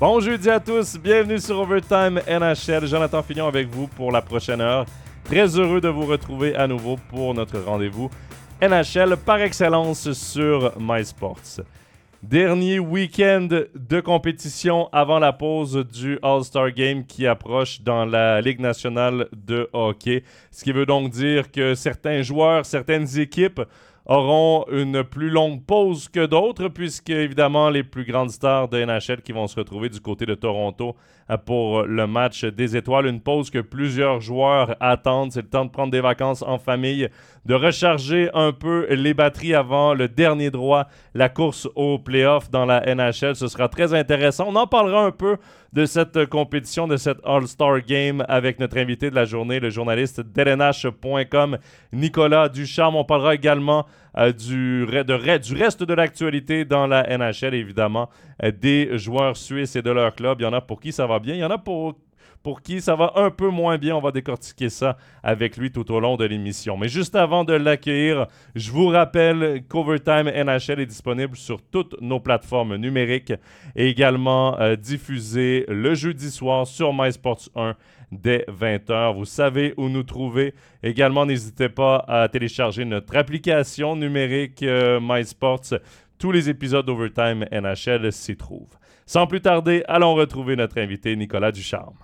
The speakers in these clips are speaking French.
Bon jeudi à tous, bienvenue sur Overtime NHL. Jonathan Fillon avec vous pour la prochaine heure. Très heureux de vous retrouver à nouveau pour notre rendez-vous NHL par excellence sur MySports. Dernier week-end de compétition avant la pause du All-Star Game qui approche dans la Ligue nationale de hockey. Ce qui veut donc dire que certains joueurs, certaines équipes auront une plus longue pause que d'autres, puisque évidemment les plus grandes stars de NHL qui vont se retrouver du côté de Toronto pour le match des étoiles. Une pause que plusieurs joueurs attendent. C'est le temps de prendre des vacances en famille, de recharger un peu les batteries avant le dernier droit, la course au playoff dans la NHL. Ce sera très intéressant. On en parlera un peu de cette compétition, de cette All-Star Game avec notre invité de la journée, le journaliste d'LNH.com, Nicolas Ducharme. On parlera également euh, du, du reste de l'actualité dans la NHL, évidemment, euh, des joueurs suisses et de leur club. Il y en a pour qui ça va bien, il y en a pour pour qui ça va un peu moins bien. On va décortiquer ça avec lui tout au long de l'émission. Mais juste avant de l'accueillir, je vous rappelle qu'Overtime NHL est disponible sur toutes nos plateformes numériques et également euh, diffusé le jeudi soir sur MySports 1 dès 20h. Vous savez où nous trouver. Également, n'hésitez pas à télécharger notre application numérique euh, MySports. Tous les épisodes d'Overtime NHL s'y trouvent. Sans plus tarder, allons retrouver notre invité Nicolas Ducharme.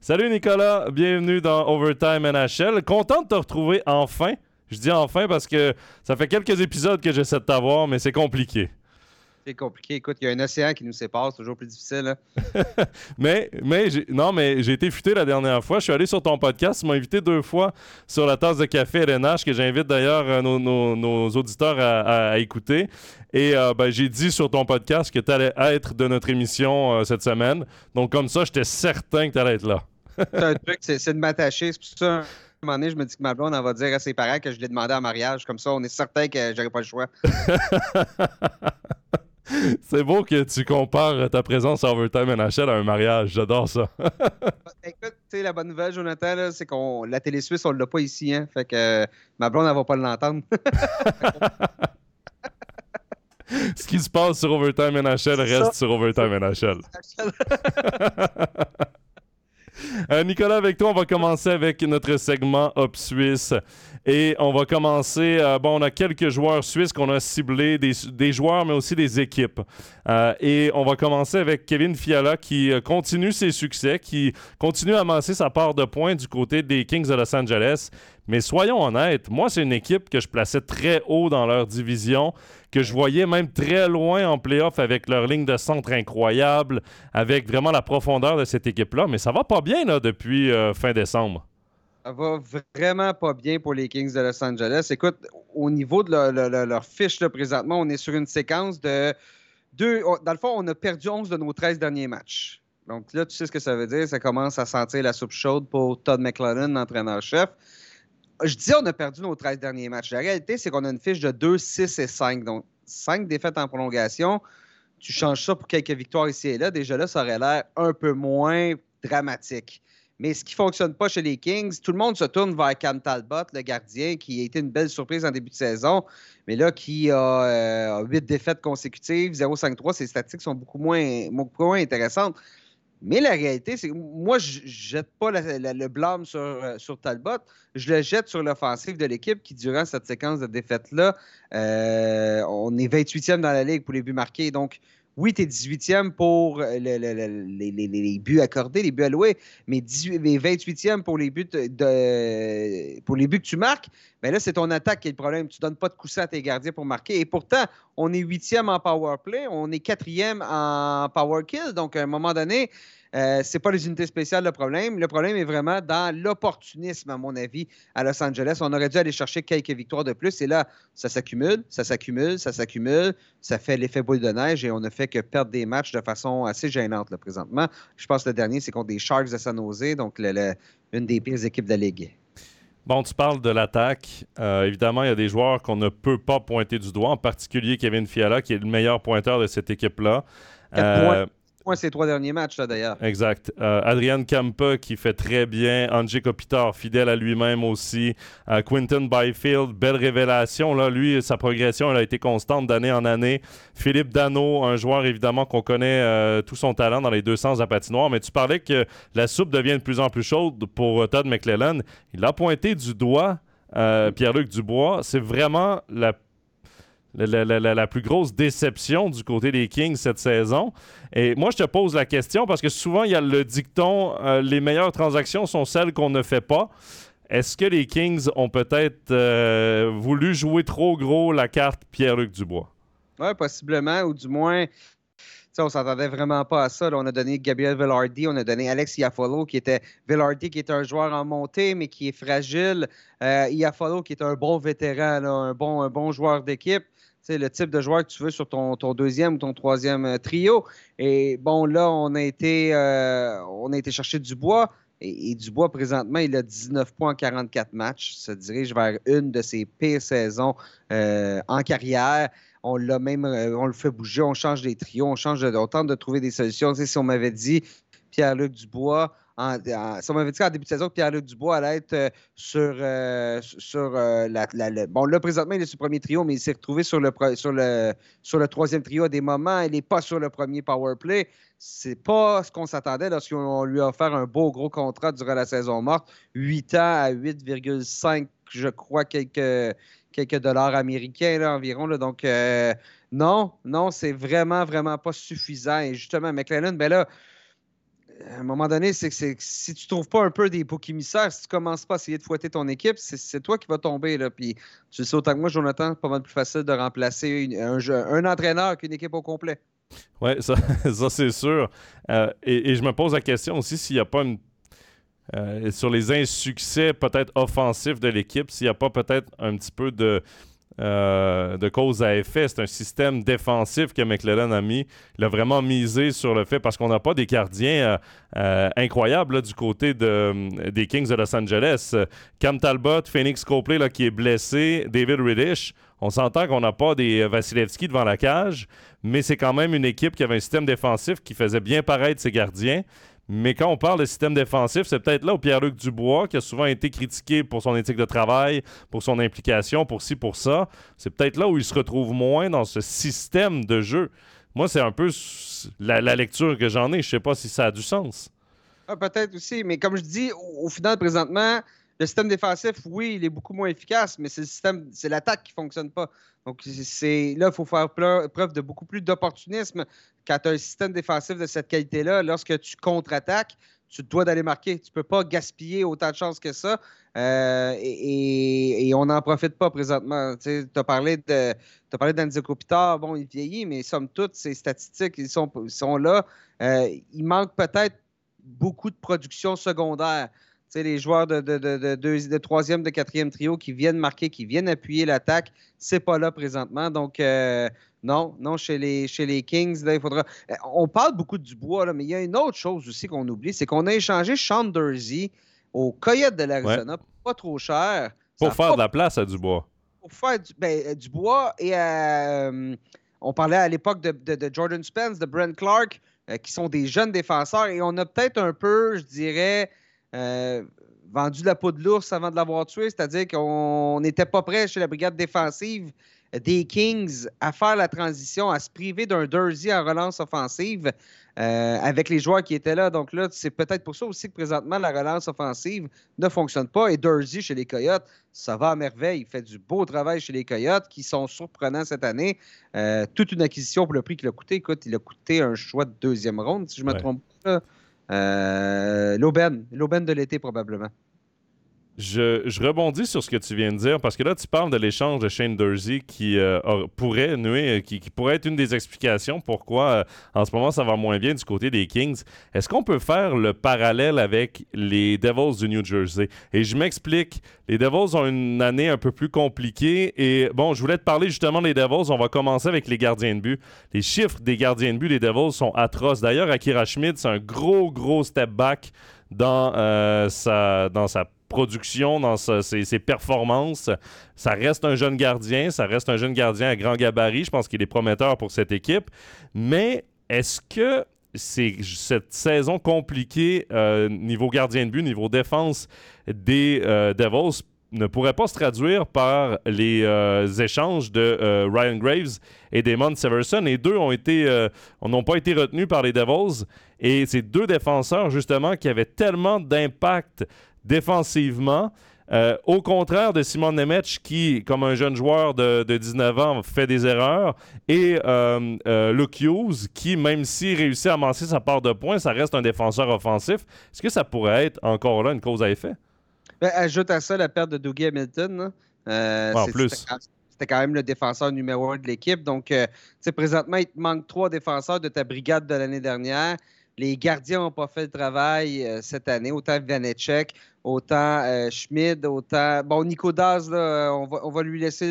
Salut Nicolas, bienvenue dans Overtime NHL. Content de te retrouver enfin. Je dis enfin parce que ça fait quelques épisodes que j'essaie de t'avoir, mais c'est compliqué c'est compliqué. Écoute, il y a un océan qui nous sépare, c'est toujours plus difficile. mais, mais non, mais j'ai été futé la dernière fois. Je suis allé sur ton podcast. Tu m'as invité deux fois sur la tasse de café RNH, que j'invite d'ailleurs euh, nos, auditeurs à, écouter. Et euh, ben, j'ai dit sur ton podcast que tu allais être de notre émission euh, cette semaine. Donc, comme ça, j'étais certain que tu allais être là. c'est un truc, c'est de m'attacher. C'est pour ça un moment donné, je me dis que ma blonde, elle va dire à ses parents que je l'ai demandé en mariage. Comme ça, on est certain que j'aurais pas le choix. C'est beau que tu compares ta présence à Overtime NHL à un mariage. J'adore ça. Écoute, tu sais, la bonne nouvelle, Jonathan, c'est qu'on la télé suisse, on l'a pas ici. Hein, fait que ma blonde, elle va pas l'entendre. Ce qui se passe sur Overtime NHL reste sur Overtime NHL. Euh, Nicolas, avec toi, on va commencer avec notre segment Up Suisse. Et on va commencer. Euh, bon, on a quelques joueurs suisses qu'on a ciblés, des, joueurs, mais aussi des équipes. Euh, et on va commencer avec Kevin Fiala qui continue ses succès, qui continue à amasser sa part de points du côté des Kings de Los Angeles. Mais soyons honnêtes, moi, c'est une équipe que je plaçais très haut dans leur division, que je voyais même très loin en playoff avec leur ligne de centre incroyable, avec vraiment la profondeur de cette équipe-là. Mais ça va pas bien depuis euh, fin décembre. Ça va vraiment pas bien pour les Kings de Los Angeles. Écoute, au niveau de leur, fiche là, présentement, on est sur une séquence de deux. Dans le fond, on a perdu 11 de nos 13 derniers matchs. Donc là, tu sais ce que ça veut dire. Ça commence à sentir la soupe chaude pour Todd McLennan, l'entraîneur-chef je dis on a perdu nos 13 derniers matchs. La réalité, c'est qu'on a une fiche de 2, 6 et 5. Donc, 5 défaites en prolongation. Tu changes ça pour quelques victoires ici et là. Déjà là, ça aurait l'air un peu moins dramatique. Mais ce qui ne fonctionne pas chez les Kings, tout le monde se tourne vers Cam Talbot, le gardien, qui a été une belle surprise en début de saison, mais là, qui a 8 euh, défaites consécutives, 0-5-3, ses statistiques sont beaucoup moins, beaucoup moins intéressantes. Mais la réalité, c'est que moi, je ne jette pas le blâme sur, euh, sur, Talbot. Je le jette sur l'offensive de l'équipe qui, durant cette séquence de défaites-là, euh, on est 28e dans la ligue pour les buts marqués. Donc, oui, tu es 18e pour les, buts accordés, les buts alloués, mais, 28e pour les buts pour les buts que tu marques. Mais là, c'est ton attaque qui est le problème. Tu ne donnes pas de coussin à tes gardiens pour marquer. Et pourtant, on est 8e en power play, on est 4e en power kill. Donc, à un moment donné, euh, c'est pas les unités spéciales le problème. Le problème est vraiment dans l'opportunisme, à mon avis, à Los Angeles. On aurait dû aller chercher quelques victoires de plus. Et là, ça s'accumule, ça s'accumule, ça s'accumule. Ça fait l'effet boule de neige et on ne fait que perdre des matchs de façon assez gênante là, présentement. Je pense que le dernier, c'est contre des Sharks de San Jose, donc une des pires équipes de la Ligue. Bon, tu parles de l'attaque. Euh, évidemment, il y a des joueurs qu'on ne peut pas pointer du doigt, en particulier Kevin Fiala, qui est le meilleur pointeur de cette équipe-là. Ces trois derniers matchs, d'ailleurs. Exact. Euh, Adrian Kampa qui fait très bien. Angie Kopitar, fidèle à lui-même aussi. Euh, Quinton Byfield, belle révélation. Là, lui, sa progression elle a été constante d'année en année. Philippe Dano, un joueur évidemment qu'on connaît euh, tout son talent dans les deux sens de la patinoire. Mais tu parlais que la soupe devient de plus en plus chaude pour Todd McClellan. Il a pointé du doigt Pierre-Luc Dubois. C'est vraiment la la, plus grosse déception du côté des Kings cette saison. Et moi, je te pose la question parce que souvent, il y a le dicton euh, les meilleures transactions sont celles qu'on ne fait pas. Est-ce que les Kings ont peut-être euh, voulu jouer trop gros la carte Pierre-Luc Dubois? Oui, possiblement, ou du moins, on s'attendait vraiment pas à ça. on a donné Gabriel Villardi, on a donné Alex Iafolo, qui était Villardi, qui est un joueur en montée, mais qui est fragile. Euh, Iafolo, qui est un bon vétéran, un, bon, un bon joueur d'équipe c'est le type de joueur que tu veux sur ton, deuxième ou ton troisième euh, trio. Et bon, là, on a été, euh, on a été chercher Dubois. Et, Dubois, présentement, il a 19 points en 44 matchs. Ça dirige vers une de ses pires saisons euh, en carrière. On l'a même, on le fait bouger, on change des trios, on change, on tente de trouver des solutions. si on m'avait dit Pierre-Luc Dubois, en, si on m'avait dit en début de saison Pierre-Luc Dubois allait être euh, sur, euh, sur euh, la, Bon, là, présentement, il est sur le premier trio, mais il s'est retrouvé sur le, sur, le, sur le troisième trio à des moments. Il n'est pas sur le premier power play. C'est pas ce qu'on s'attendait lorsqu'on lui a offert un beau gros contrat durant la saison morte. 8 ans à 8,5, je crois, quelques, quelques dollars américains environ. Donc, non, non, c'est vraiment, vraiment pas suffisant. Et justement, McLennan, ben là, à un moment donné, c'est que si tu trouves pas un peu des boucs émissaires, si tu commences pas à essayer de fouetter ton équipe, c'est toi qui vas tomber. Là. Puis tu sais autant que moi, Jonathan, c'est pas mal plus facile de remplacer un, entraîneur qu'une équipe au complet. Oui, ça, c'est sûr. Euh, et, je me pose la question aussi s'il n'y a pas une. Euh, sur les insuccès peut-être offensifs de l'équipe, s'il n'y a pas peut-être un petit peu de euh, de cause à effet. C'est un système défensif que McLellan a mis. Il a vraiment misé sur le fait, parce qu'on n'a pas des gardiens euh, euh, incroyables du côté de, des Kings de Los Angeles. Cam Talbot, Phoenix Copley là, qui est blessé, David Riddish. On s'entend qu'on n'a pas des Vasilevski devant la cage, mais c'est quand même une équipe qui avait un système défensif qui faisait bien paraître ses gardiens. Mais quand on parle de système défensif, c'est peut-être là où Pierre-Luc Dubois, qui a souvent été critiqué pour son éthique de travail, pour son implication, pour ci, pour ça, c'est peut-être là où il se retrouve moins dans ce système de jeu. Moi, c'est un peu la, lecture que j'en ai. Je sais pas si ça a du sens. Ah, peut-être aussi, mais comme je dis, au, final, présentement, le système défensif, oui, il est beaucoup moins efficace, mais c'est le système, c'est l'attaque qui ne fonctionne pas. Donc, c'est là, il faut faire preuve de beaucoup plus d'opportunisme quand tu as un système défensif de cette qualité-là. Lorsque tu contre-attaques, tu dois d'aller marquer. Tu ne peux pas gaspiller autant de chances que ça. Euh, et, on n'en profite pas présentement. Tu as parlé de tu parlé d'Andy Kopitar. Bon, il vieillit, mais somme toute, ces statistiques, ils sont, sont là. Euh, il manque peut-être beaucoup de production secondaire les joueurs de, de, troisième, de quatrième trio qui viennent marquer, qui viennent appuyer l'attaque, c'est pas là présentement. Donc, euh, non, non, chez les, chez les Kings, il faudra. Euh, on parle beaucoup de Dubois, là, mais il y a une autre chose aussi qu'on oublie, c'est qu'on a échangé Sean Dursey au Coyote de l'Arizona, pas trop cher. Pour faire de la place à Dubois. Pour faire du, ben, Dubois et on parlait à l'époque de, Jordan Spence, de Brent Clark, euh, qui sont des jeunes défenseurs, et on a peut-être un peu, je dirais, euh, vendu la peau de l'ours avant de l'avoir tué, c'est-à-dire qu'on n'était pas prêt chez la brigade défensive des Kings à faire la transition, à se priver d'un Dursey en relance offensive euh, avec les joueurs qui étaient là. Donc là, c'est peut-être pour ça aussi que présentement, la relance offensive ne fonctionne pas. Et Dursey chez les Coyotes, ça va à merveille. Il fait du beau travail chez les Coyotes qui sont surprenants cette année. Euh, toute une acquisition pour le prix qu'il a coûté. Écoute, il a coûté un choix de deuxième ronde, si je ne me trompe pas. Euh, l'aubaine, l'aubaine de l'été probablement. Je, rebondis sur ce que tu viens de dire parce que là, tu parles de l'échange de Shane Dursey qui euh, pourrait nuer, qui, pourrait être une des explications pourquoi euh, en ce moment ça va moins bien du côté des Kings. Est-ce qu'on peut faire le parallèle avec les Devils du New Jersey? Et je m'explique. Les Devils ont une année un peu plus compliquée et bon, je voulais te parler justement des Devils. On va commencer avec les gardiens de but. Les chiffres des gardiens de but des Devils sont atroces. D'ailleurs, Akira Schmidt, c'est un gros, gros step back dans, euh, sa, dans sa production, dans ses, performances. Ça reste un jeune gardien, ça reste un jeune gardien à grand gabarit. Je pense qu'il est prometteur pour cette équipe. Mais est-ce que cette saison compliquée niveau gardien de but, niveau défense des Devils ne pourrait pas se traduire par les euh, échanges de euh, Ryan Graves et Damon Severson? Les deux ont euh, n'ont pas été retenus par les Devils. Et ces deux défenseurs, justement, qui avaient tellement d'impact défensivement, au contraire de Simon Nemec, qui, comme un jeune joueur de, 19 ans, fait des erreurs, et Luke Hughes, qui, même s'il réussit à amasser sa part de points, ça reste un défenseur offensif. Est-ce que ça pourrait être encore là une cause à effet? Ben, ajoute à ça la perte de Dougie Hamilton. Euh, en plus. C'était quand même le défenseur numéro un de l'équipe. Donc, euh, présentement, il te manque trois défenseurs de ta brigade de l'année dernière. Les gardiens n'ont pas fait le travail euh, cette année. Autant Vanecek, autant Schmid, autant. Bon, Nico Daz, on, va, lui laisser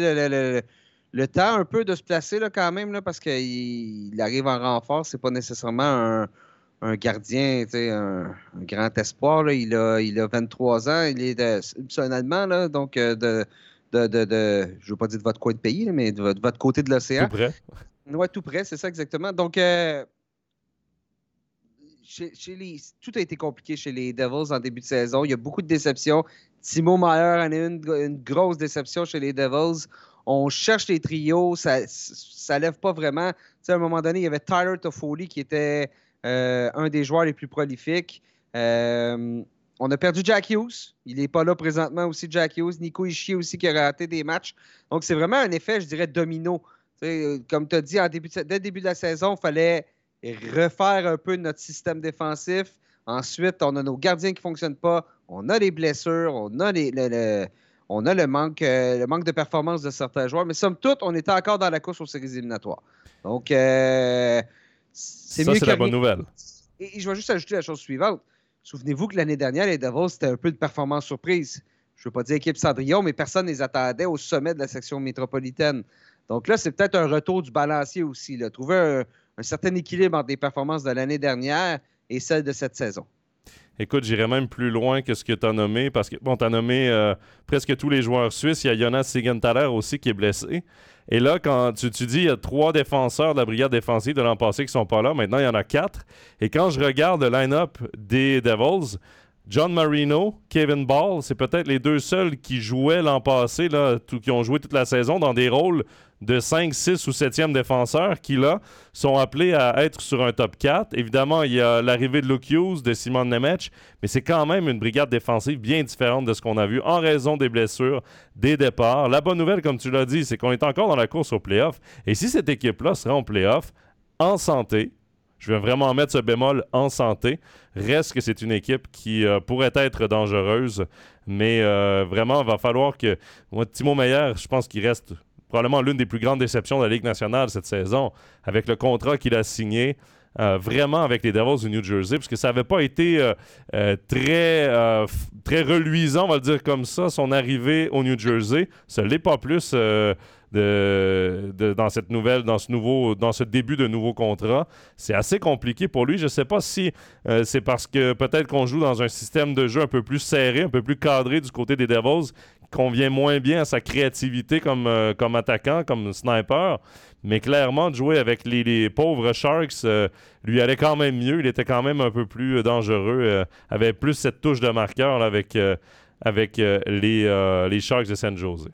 le, temps un peu de se placer là, quand même, là, parce qu'il arrive en renfort. C'est pas nécessairement un, un gardien, un, un grand espoir. Il, a, il a 23 ans. Il est, un Allemand, là, donc euh, de, de, de, je ne veux pas dire de votre coin de pays, mais de, votre côté de l'océan. Tout près. Oui, tout près, c'est ça exactement. Donc, euh, chez, tout a été compliqué chez les Devils en début de saison. Il y a beaucoup de déceptions. Timo Meyer en a une, une grosse déception chez les Devils. On cherche les trios, ça ne lève pas vraiment. à un moment donné, il y avait Tyler Toffoli qui était euh, un des joueurs les plus prolifiques. Euh, on a perdu Jack Hughes. Il n'est pas là présentement aussi, Jack Hughes. Nico Ishii aussi qui a raté des matchs. Donc, c'est vraiment un effet, je dirais, domino. comme tu as dit, début dès le début de la saison, il fallait refaire un peu notre système défensif. Ensuite, on a nos gardiens qui ne fonctionnent pas. On a les blessures. On a, le, on a le, manque, euh, le manque de performance de certains joueurs. Mais somme toute, on était encore dans la course aux séries éliminatoires. Donc, c'est Ça, c'est la bonne nouvelle. Et, je vais juste ajouter la chose suivante. Souvenez-vous que l'année dernière, les Devils, c'était un peu de performance surprise. Je ne veux pas dire équipe Cendrillon, mais personne ne les attendait au sommet de la section métropolitaine. Donc là, c'est peut-être un retour du balancier aussi. Là. Trouver un, certain équilibre entre les performances de l'année dernière et celles de cette saison. Écoute, j'irais même plus loin que ce que tu as nommé, parce que, bon, tu as nommé euh, presque tous les joueurs suisses. Il y a Jonas Sigenthaler aussi qui est blessé. Et là, quand tu, tu dis il y a trois défenseurs de la brigade défensive de l'an passé qui sont pas là, maintenant il y en a quatre. Et quand je regarde le line-up des Devils, John Marino, Kevin Ball, c'est peut-être les deux seuls qui jouaient l'an passé, là, qui ont joué toute la saison dans des rôles de 5, 6 ou 7e défenseurs qui, là, sont appelés à être sur un top 4. Évidemment, il y a l'arrivée de Luke Hughes, de Simon Nemec, mais c'est quand même une brigade défensive bien différente de ce qu'on a vu en raison des blessures, des départs. La bonne nouvelle, comme tu l'as dit, c'est qu'on est encore dans la course au playoff. Et si cette équipe-là serait en playoff, en santé, je vais vraiment mettre ce bémol en santé. Reste que c'est une équipe qui euh, pourrait être dangereuse, mais euh, vraiment, il va falloir que. Timo Meyer, je pense qu'il reste probablement l'une des plus grandes déceptions de la Ligue nationale cette saison, avec le contrat qu'il a signé. Euh, vraiment avec les Devils du New Jersey, parce que ça n'avait pas été euh, très, très reluisant, on va le dire comme ça, son arrivée au New Jersey. Ce n'est pas plus dans cette nouvelle, dans ce nouveau, dans ce début de nouveau contrat. C'est assez compliqué pour lui. Je ne sais pas si euh, c'est parce que peut-être qu'on joue dans un système de jeu un peu plus serré, un peu plus cadré du côté des Devils, convient moins bien à sa créativité comme, euh, comme attaquant, comme sniper. Mais clairement, de jouer avec les, pauvres Sharks euh, lui allait quand même mieux. Il était quand même un peu plus dangereux, avait plus cette touche de marqueur avec, avec les, les Sharks de San Jose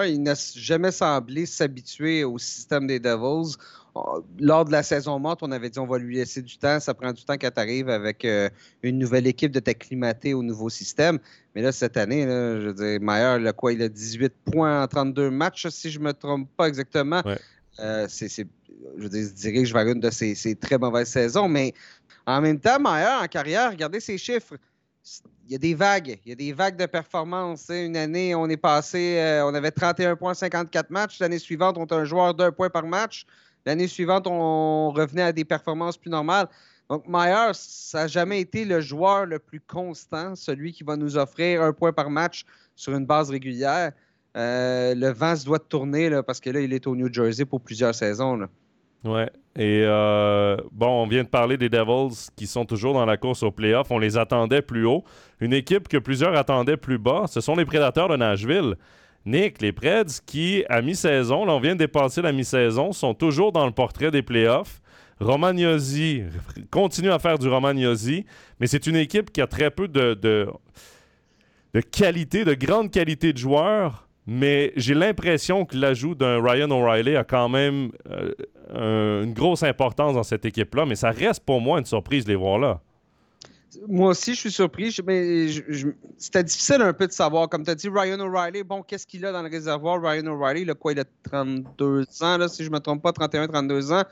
il n'a jamais semblé s'habituer au système des Devils. Lors de la saison morte, on avait dit on va lui laisser du temps. Ça prend du temps quand tu arrives avec euh, une nouvelle équipe de t'acclimater au nouveau système. Mais là, cette année, je veux dire, Mayer, quoi, il a 18 points en 32 matchs, si je ne me trompe pas exactement. Euh, c'est, je veux dire, il se dirige vers une de ses, ses, très mauvaises saisons. Mais en même temps, Mayer, en carrière, regardez ses chiffres il y a des vagues. Il y a des vagues de performance. Une année, on est passé, euh, on avait 31 points, 54 matchs. L'année suivante, on a un joueur d'un point par match. L'année suivante, on revenait à des performances plus normales. Donc, Myers, ça n'a jamais été le joueur le plus constant, celui qui va nous offrir un point par match sur une base régulière. Euh, le vent se doit tourner là, parce que là, il est au New Jersey pour plusieurs saisons. Ouais. Et euh, bon, on vient de parler des Devils qui sont toujours dans la course au playoff. On les attendait plus haut. Une équipe que plusieurs attendaient plus bas, ce sont les Prédateurs de Nashville. Nick, les Preds qui, à mi-saison, là, on vient de dépasser la mi-saison, sont toujours dans le portrait des playoffs. Romagnosi continue à faire du Romagnosi, mais c'est une équipe qui a très peu de, de, qualité, de grande qualité de joueurs. Mais j'ai l'impression que l'ajout d'un Ryan O'Reilly a quand même euh, une grosse importance dans cette équipe-là. Mais ça reste pour moi une surprise de les voir là. Moi aussi, je suis surpris. mais c'était difficile un peu de savoir. Comme tu as dit, Ryan O'Reilly, bon, qu'est-ce qu'il a dans le réservoir? Ryan O'Reilly, il quoi? Il a 32 ans, là, si je ne me trompe pas, 31-32 ans.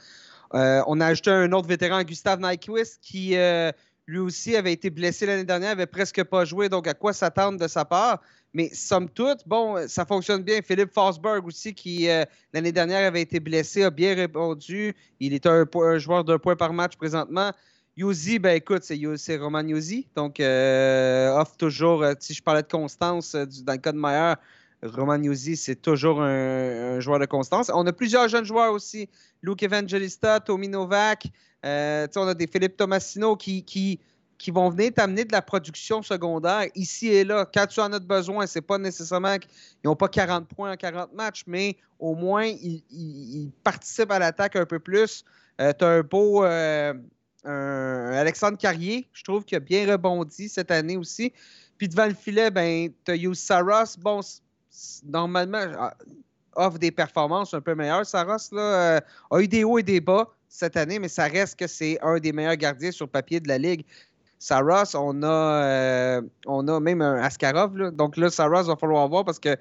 Euh, on a ajouté un autre vétéran, Gustave Nyquist, qui euh, lui aussi avait été blessé l'année dernière, avait presque pas joué. Donc, à quoi s'attendre de sa part? Mais somme toute, bon, ça fonctionne bien. Philippe Forsberg aussi, qui euh, l'année dernière avait été blessé, a bien répondu. Il est un, joueur d'un point par match présentement. Yuzi, ben écoute, c'est Roman Yuzi. Donc, offre toujours, si je parlais de constance dans le cas de Roman Yuzi, c'est toujours un, joueur de constance. On a plusieurs jeunes joueurs aussi. Luke Evangelista, Tommy Novak. Euh, on a des Philippe Tomasino qui, qui, qui vont venir t'amener de la production secondaire ici et là. Quand tu en as besoin, c'est pas nécessairement qu'ils n'ont pas 40 points en 40 matchs, mais au moins, ils, participent à l'attaque un peu plus. Euh, tu as un beau euh, Alexandre Carrier, je trouve, qui a bien rebondi cette année aussi. Puis devant le filet, ben, tu as Yus Saros. Bon, normalement, ah, offre des performances un peu meilleures. Saros là, euh, a eu des hauts et des bas cette année, mais ça reste que c'est un des meilleurs gardiens sur papier de la Ligue. Saros, on a, euh, on a même un Askarov. Donc là, Saros, va falloir voir parce que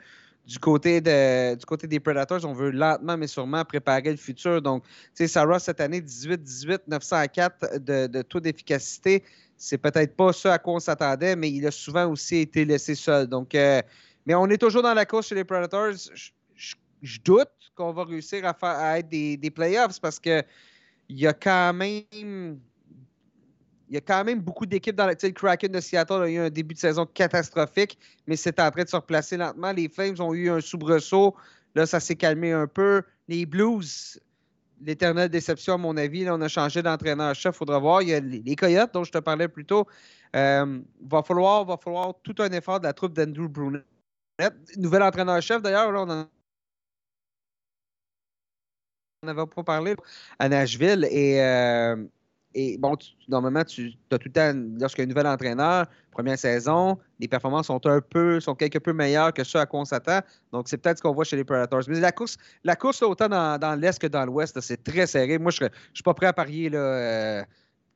du côté, de, du côté des Predators, on veut lentement mais sûrement préparer le futur. Donc, tu sais, Saros, cette année, 18-18, 904 de, de taux d'efficacité. C'est peut-être pas ce à quoi on s'attendait, mais il a souvent aussi été laissé seul. Donc, euh, mais on est toujours dans la course chez les Predators. Je, doute qu'on va réussir à, faire, à être des, des playoffs parce que il y a quand même il y a quand même beaucoup d'équipes dans le, le Kraken de Seattle a eu un début de saison catastrophique, mais c'est en train de se replacer lentement. Les Flames ont eu un soubresaut. Là, ça s'est calmé un peu. Les Blues, l'éternelle déception, à mon avis, là, on a changé d'entraîneur-chef. Il faudra voir. Il y a les Coyotes, dont je te parlais plus tôt. Euh, va falloir, va falloir tout un effort de la troupe d'Andrew Brunet. Nouvel entraîneur-chef, d'ailleurs, on en avait pas parlé à Nashville. Et, euh, et bon, normalement, tu as tout le temps, lorsqu'il y a un nouvel entraîneur, première saison, les performances sont un peu, sont quelque peu meilleures que ce à quoi on s'attend. Donc, c'est peut-être ce qu'on voit chez les Predators. Mais la course, la course autant dans, l'Est que dans l'Ouest, c'est très serré. Moi, je ne suis pas prêt à parier là, euh,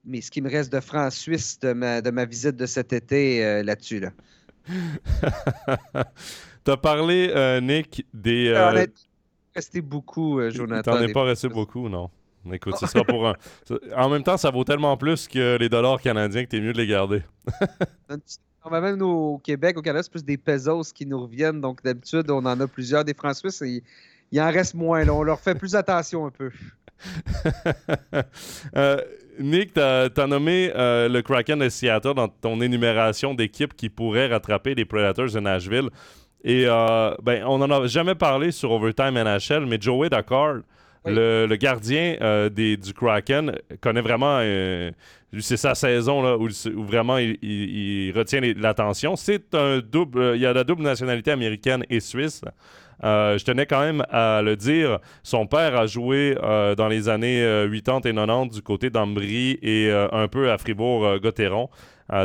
mais ce qui me reste de France-Suisse de ma, de ma visite de cet été euh, là-dessus. Là. T'as parlé, euh, Nick, des. Euh resté beaucoup, Jonathan. T'en es pas resté beaucoup, non? Écoute, ce sera pour un. En même temps, ça vaut tellement plus que les dollars canadiens que t'es mieux de les garder. même nous, au Québec, au Canada, c'est plus des pesos qui nous reviennent. Donc, d'habitude, on en a plusieurs. Des francs suisses, il, il en reste moins. Là. On leur fait plus attention un peu. euh, Nick, tu as, nommé euh, le Kraken de Seattle dans ton énumération d'équipes qui pourraient rattraper les Predators de Nashville. Et euh, ben, on n'en a jamais parlé sur Overtime NHL, mais Joey Le, gardien euh, du Kraken, connaît vraiment. c'est sa saison là, où, vraiment il, retient l'attention. C'est un double. Il y a la double nationalité américaine et suisse. Euh, je tenais quand même à le dire. Son père a joué euh, dans les années 80 euh, et 90 du côté d'Ambry et un peu à Fribourg-Gotteron.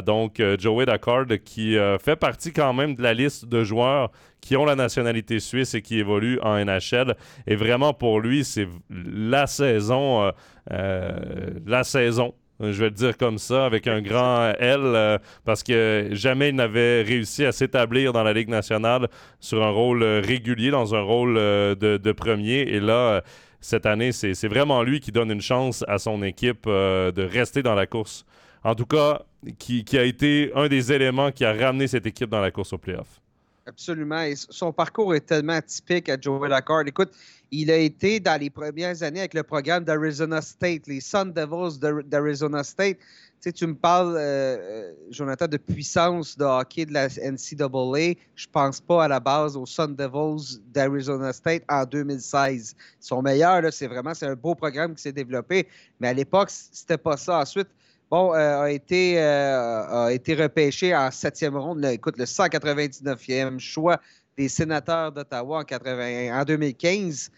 Donc, Joey Daccard, qui fait partie quand même de la liste de joueurs qui ont la nationalité suisse et qui évoluent en NHL. Et vraiment, pour lui, c'est la saison, la saison je vais le dire comme ça, avec un grand L, euh, parce que jamais il n'avait réussi à s'établir dans la Ligue nationale sur un rôle euh, régulier, dans un rôle euh, de, premier. Et là, cette année, c'est vraiment lui qui donne une chance à son équipe de rester dans la course. En tout cas, qui, a été un des éléments qui a ramené cette équipe dans la course au playoff. Absolument. Son parcours est tellement atypique à Joey Lacard. Écoute, il a été dans les premières années avec le programme d'Arizona State, les Sun Devils d'Arizona State. Tu, sais, tu me parles, euh, euh, Jonathan, de puissance de hockey de la NCAA. Je pense pas à la base aux Sun Devils d'Arizona State en 2016. Ils sont meilleurs, c'est vraiment c'est un beau programme qui s'est développé. Mais à l'époque, c'était pas ça. Ensuite, bon, euh, a, été, a été repêché en septième ronde. écoute, le 199e choix des sénateurs d'Ottawa en, en 2015.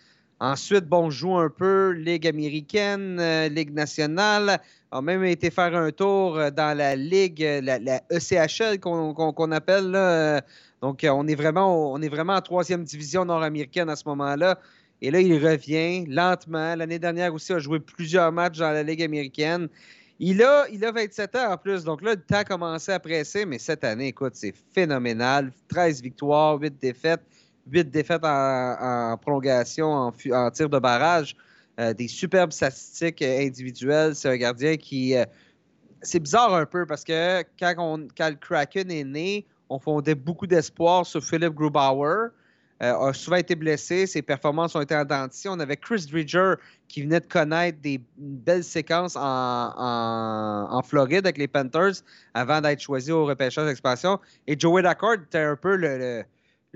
Ensuite, bon, joue un peu Ligue américaine, Ligue nationale. A même été faire un tour dans la Ligue, la, ECHL qu'on appelle. Donc, on est, vraiment, on est vraiment en troisième division nord-américaine à ce moment-là. Et là, il revient lentement. L'année dernière aussi, a joué plusieurs matchs dans la Ligue américaine. Il a, il a 27 ans en plus, donc là, le temps a commencé à presser, mais cette année, écoute, c'est phénoménal. 13 victoires, 8 défaites, 8 défaites en, prolongation, en, tir de barrage. Euh, des superbes statistiques individuelles. C'est un gardien qui. Euh, c'est bizarre un peu parce que quand, quand le Kraken est né, on fondait beaucoup d'espoir sur Philip Grubauer. Euh, a souvent été blessé. Ses performances ont été en On avait Chris Dridger qui venait de connaître des belles séquences en, Floride avec les Panthers avant d'être choisi au repêchage d'expansion. Et Joey Dacord était un peu le,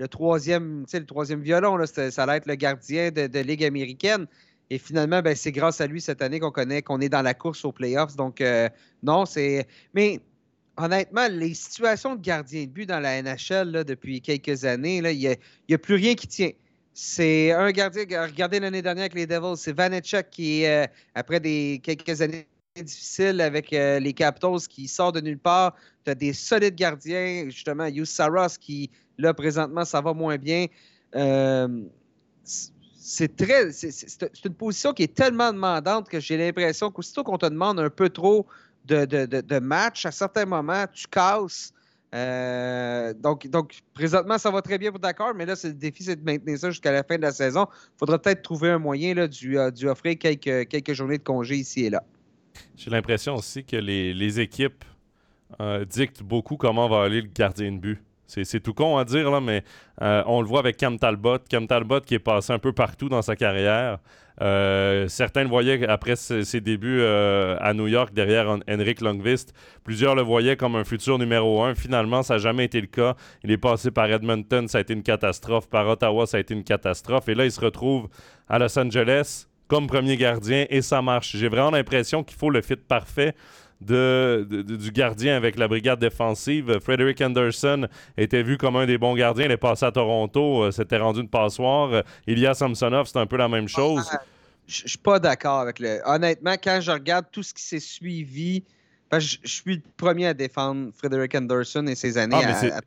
troisième, le troisième violon. Là. Ça allait être le gardien de, Ligue américaine. Et finalement, ben, c'est grâce à lui cette année qu'on connaît qu'on est dans la course aux playoffs. Donc, euh, non, c'est. Mais honnêtement, les situations de gardien de but dans la NHL depuis quelques années, il n'y a, plus rien qui tient. C'est un gardien, regardez l'année dernière avec les Devils, c'est Vanetchuk qui, euh, après des, quelques années difficiles avec euh, les Capitals, qui sort de nulle part. Tu as des solides gardiens, justement, Yus Saros qui, là, présentement, ça va moins bien. Euh, c'est très. C'est une position qui est tellement demandante que j'ai l'impression qu'aussitôt qu'on te demande un peu trop de, match, à certains moments, tu casses. Euh, donc, donc, présentement, ça va très bien pour d'accord, mais là, le défi, c'est de maintenir ça jusqu'à la fin de la saison. Il faudra peut-être trouver un moyen là, d'y euh, offrir quelques, quelques journées de congé ici et là. J'ai l'impression aussi que les, équipes euh, dictent beaucoup comment va aller le gardien de but. C'est tout con à dire, là, mais on le voit avec Cam Talbot. Cam Talbot qui est passé un peu partout dans sa carrière. Euh, certains le voyaient après ses, débuts euh, à New York derrière Henrik Longvist. Plusieurs le voyaient comme un futur numéro un. Finalement, ça n'a jamais été le cas. Il est passé par Edmonton, ça a été une catastrophe. Par Ottawa, ça a été une catastrophe. Et là, il se retrouve à Los Angeles comme premier gardien et ça marche. J'ai vraiment l'impression qu'il faut le fit parfait de, du gardien avec la brigade défensive. Frederick Anderson était vu comme un des bons gardiens. Il est passé à Toronto. C'était euh, rendu une passoire. Euh, Ilya Samsonov, c'est un peu la même chose. Ah, je suis pas d'accord avec le. Honnêtement, quand je regarde tout ce qui s'est suivi, je, suis le premier à défendre Frederick Anderson et ses années ah,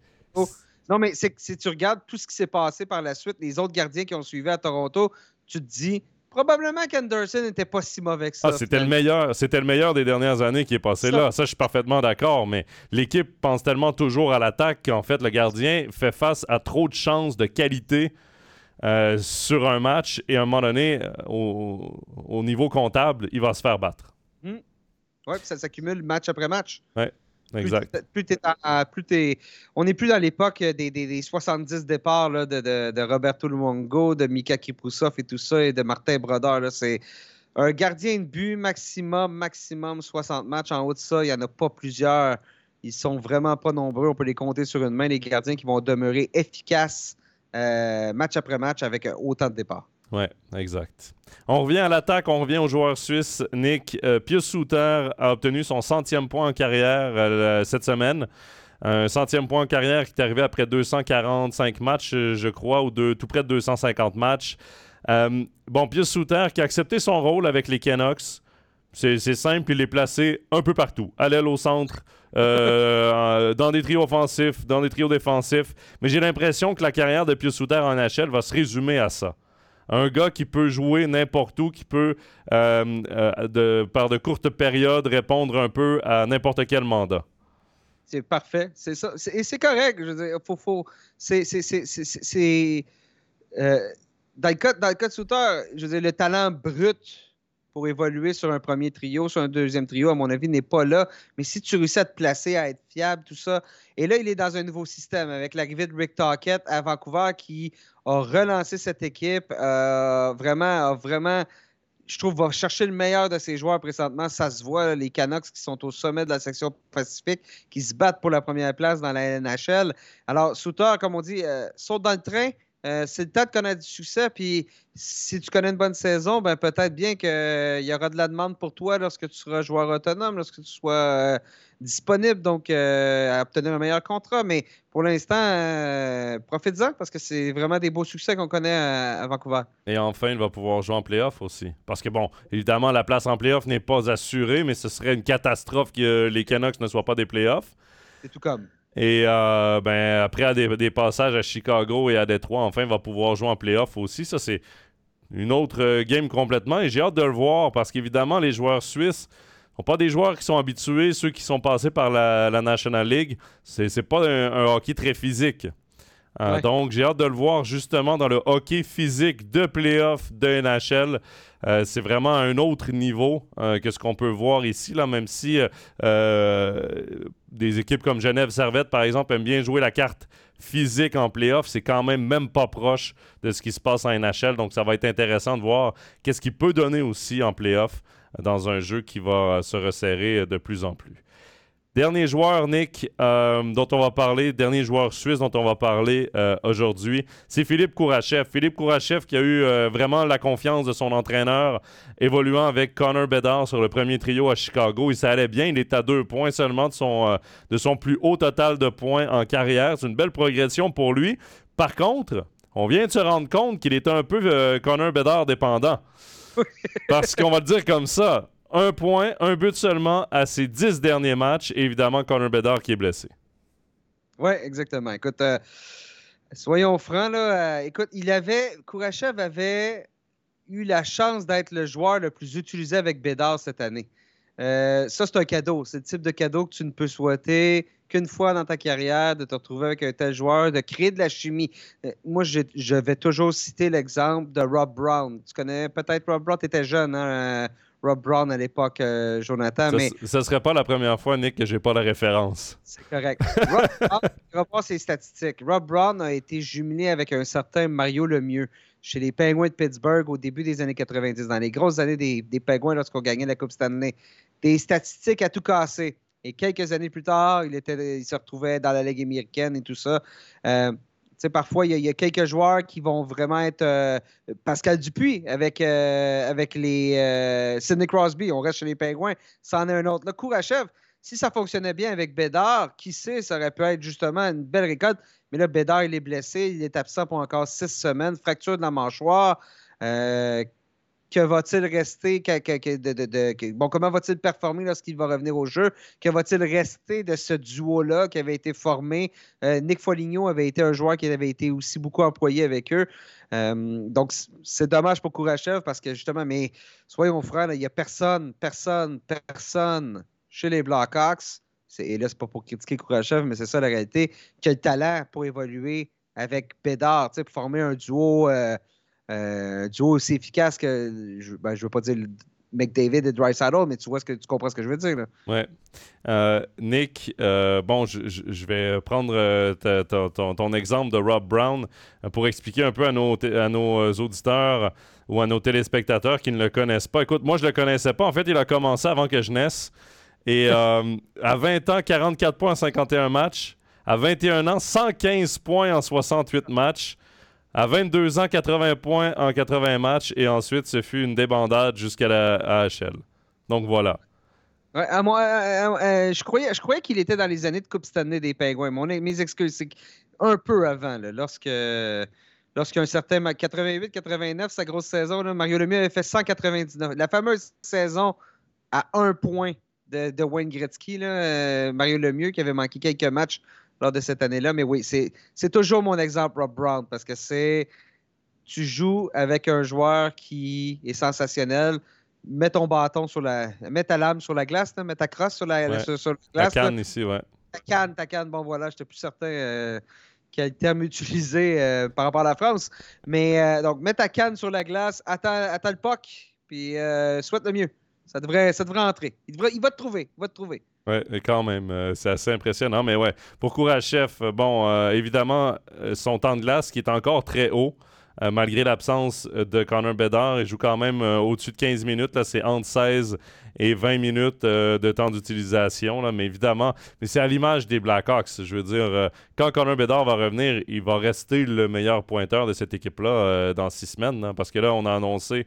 Non, mais si tu regardes tout ce qui s'est passé par la suite, les autres gardiens qui ont suivi à Toronto, tu te dis, Probablement qu'Anderson n'était pas si mauvais que ça. Ah, c'était le meilleur, c'était le meilleur des dernières années qui est passé là. Ça, je suis parfaitement d'accord. Mais l'équipe pense tellement toujours à l'attaque qu'en fait, le gardien fait face à trop de chances de qualité euh, sur un match et à un moment donné, euh, au, niveau comptable, il va se faire battre. Hmm. Oui, puis ça s'accumule match après match. Ouais. Exact. Plus, on n'est plus dans l'époque des, 70 départs de, Roberto Luongo, de Mika Kiproussov et tout ça, et de Martin Brodeur. C'est un gardien de but maximum, maximum 60 matchs. En haut de ça, il n'y en a pas plusieurs. Ils sont vraiment pas nombreux. On peut les compter sur une main, les gardiens qui vont demeurer efficaces euh, match après match avec autant de départs. Oui, exact. On revient à l'attaque, on revient au joueur suisse Nick. Euh, Pius Souter a obtenu son centième point en carrière euh, cette semaine. Un centième point en carrière qui est arrivé après 245 matchs, euh, je crois, ou tout près de 250 matchs. bon, Pius Souter qui a accepté son rôle avec les Canucks. C'est simple, il est placé un peu partout. À l'aile, au centre, dans des trios offensifs, dans des trios défensifs. Mais j'ai l'impression que la carrière de Pius Souter en NHL va se résumer à ça un gars qui peut jouer n'importe où, qui peut, euh, euh, de, par de courtes périodes, répondre un peu à n'importe quel mandat. C'est parfait, c'est ça. Et c'est correct, c'est, dans, le cas, dans le cas de Souter, je veux dire, le talent brut pour évoluer sur un premier trio, sur un deuxième trio, à mon avis, n'est pas là. Mais si tu réussis à te placer, à être fiable, tout ça. Et là, il est dans un nouveau système avec l'arrivée de Rick Tockett à Vancouver qui a relancé cette équipe. Euh, vraiment, vraiment, je trouve, va chercher le meilleur de ses joueurs présentement. Ça se voit, les Canucks qui sont au sommet de la section Pacifique, qui se battent pour la première place dans la NHL. Alors, Souter, comme on dit, euh, saute dans le train. Euh, c'est le temps de connaître du succès. Puis si tu connais une bonne saison, ben peut-être bien qu'il y aura de la demande pour toi lorsque tu seras joueur autonome, lorsque tu sois euh, disponible, donc à obtenir un meilleur contrat. Mais pour l'instant, profite-en parce que c'est vraiment des beaux succès qu'on connaît à, Vancouver. Et enfin, il va pouvoir jouer en playoff aussi. Parce que, bon, évidemment, la place en playoff n'est pas assurée, mais ce serait une catastrophe que les Canucks ne soient pas des playoffs. C'est tout comme. Et euh, ben, après des, passages à Chicago et à Détroit, enfin, va pouvoir jouer en playoff aussi. Ça, c'est une autre euh, game complètement. Et j'ai hâte de le voir parce qu'évidemment, les joueurs suisses ne sont pas des joueurs qui sont habitués, ceux qui sont passés par la, National League. C'est pas un, hockey très physique. Euh, donc, j'ai hâte de le voir justement dans le hockey physique de playoff de NHL. Euh, c'est vraiment un autre niveau euh, que ce qu'on peut voir ici, là, même si des équipes comme Genève Servette, par exemple, aiment bien jouer la carte physique en playoff, c'est quand même même pas proche de ce qui se passe en NHL. Donc, ça va être intéressant de voir qu'est-ce qu'il peut donner aussi en playoff dans un jeu qui va se resserrer de plus en plus. Dernier joueur, Nick, euh, dont on va parler, dernier joueur suisse dont on va parler euh, aujourd'hui, c'est Philippe Kourachev. Philippe Kourachev qui a eu euh, vraiment la confiance de son entraîneur, évoluant avec Connor Bedard sur le premier trio à Chicago. Il s'allait bien, il est à deux points seulement de son, de son plus haut total de points en carrière. C'est une belle progression pour lui. Par contre, on vient de se rendre compte qu'il est un peu Connor Bedard dépendant. Parce qu'on va le dire comme ça, un point, un but seulement à ses dix derniers matchs. Et évidemment, Connor Bedard qui est blessé. Oui, exactement. Écoute, euh, soyons francs, là. Euh, écoute, il avait. Kourachev avait eu la chance d'être le joueur le plus utilisé avec Bédard cette année. Euh, ça, c'est un cadeau. C'est le type de cadeau que tu ne peux souhaiter qu'une fois dans ta carrière, de te retrouver avec un tel joueur, de créer de la chimie. moi, je, vais toujours citer l'exemple de Rob Brown. Tu connais peut-être Rob Brown, tu étais jeune, hein? Rob Brown à l'époque, euh, Jonathan. Ça, mais ce serait pas la première fois, Nick, que j'ai pas la référence. C'est correct. Rob Brown, voir ses statistiques. Rob Brown a été jumelé avec un certain Mario Lemieux chez les Penguins de Pittsburgh au début des années 90, dans les grosses années des, des Penguins lorsqu'on gagnait la Coupe Stanley. Des statistiques à tout casser. Et quelques années plus tard, il, était, il se retrouvait dans la Ligue américaine et tout ça. Euh, parfois, il y, a quelques joueurs qui vont vraiment être. Euh, Pascal Dupuis avec, euh, avec les euh, Sidney Crosby, on reste chez les Pingouins, c'en est un autre. Le Kourachev, si ça fonctionnait bien avec Bédard, qui sait, ça aurait pu être justement une belle récolte. Mais là, Bédard, il est blessé, il est absent pour encore six semaines, fracture de la mâchoire que va-t-il rester, bon, comment va-t-il performer lorsqu'il va revenir au jeu? Que va-t-il rester de ce duo-là qui avait été formé? Euh, Nick Foligno avait été un joueur qui avait été aussi beaucoup employé avec eux. Euh, donc, c'est dommage pour Kourachev parce que justement, mais soyons francs, il n'y a personne, personne, personne chez les Blackhawks. Et là, c'est pas pour critiquer Kourachev, mais c'est ça la réalité, qui a le talent pour évoluer avec Bédard, pour former un duo. Euh, euh, duo aussi efficace que, je ne ben, veux pas dire McDavid et Drysaddle, mais tu vois ce que tu comprends ce que je veux dire. Là. Ouais. Euh, Nick, euh, bon, je, vais prendre euh, ton, exemple de Rob Brown pour expliquer un peu à nos, à nos auditeurs ou à nos téléspectateurs qui ne le connaissent pas. Écoute, moi, je ne le connaissais pas. En fait, il a commencé avant que je naisse. Et à 20 ans, 44 points en 51 matchs. À 21 ans, 115 points en 68 matchs. À 22 ans, 80 points en 80 matchs et ensuite ce fut une débandade jusqu'à la AHL. Donc voilà. moi, euh, euh, je croyais, je croyais qu'il était dans les années de Coupe Stanley des Pingouins. Mon, mes excuses, c'est un peu avant, lorsque lorsqu'un certain 88-89, sa grosse saison, Mario Lemieux avait fait 199. La fameuse saison à un point de, Wayne Gretzky, euh, Mario Lemieux, qui avait manqué quelques matchs lors de cette année-là. Mais oui, c'est toujours mon exemple, Rob Brown, parce que c'est. Tu joues avec un joueur qui est sensationnel. Mets ton bâton sur la. Mets ta lame sur la glace, mets ta crosse sur la, glace. Ta canne ici, ouais. Ta canne, ta canne. Bon, voilà, j'étais plus certain euh, quel terme utiliser euh, par rapport à la France. Mais euh, donc, mets ta canne sur la glace, attends, attends le puck, puis souhaite le mieux. Ça devrait, ça devrait entrer. Il, il va te trouver. Il va te trouver. Oui, quand même, euh, c'est assez impressionnant. Mais ouais, pour Courage Chef, euh, bon, euh, évidemment, son temps de glace qui est encore très haut. malgré l'absence de Connor Bedard. Il joue quand même au-dessus de 15 minutes. Là, c'est entre 16 et 20 minutes de temps d'utilisation. Mais évidemment, mais c'est à l'image des Blackhawks. Je veux dire, quand Connor Bedard va revenir, il va rester le meilleur pointeur de cette équipe-là dans six semaines. Hein, parce que là, on a annoncé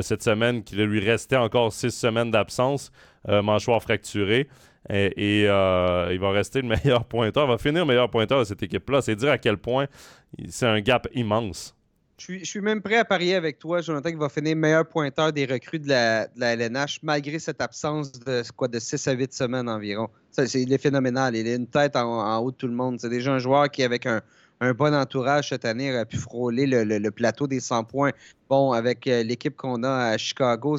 cette semaine qu'il lui restait encore six semaines d'absence, mâchoire fracturée. Et, euh, il va rester le meilleur pointeur, il va finir meilleur pointeur de cette équipe-là. C'est dire à quel point c'est un gap immense. Je suis, même prêt à parier avec toi, Jonathan, qu'il va finir meilleur pointeur des recrues de la, LNH, malgré cette absence de, quoi, de 6 à 8 semaines environ. Il est phénoménal. Il a une tête en, haut de tout le monde. C'est déjà un joueur qui, avec un, bon entourage cette année, a pu frôler le, plateau des 100 points. Bon, avec euh, l'équipe qu'on a à Chicago,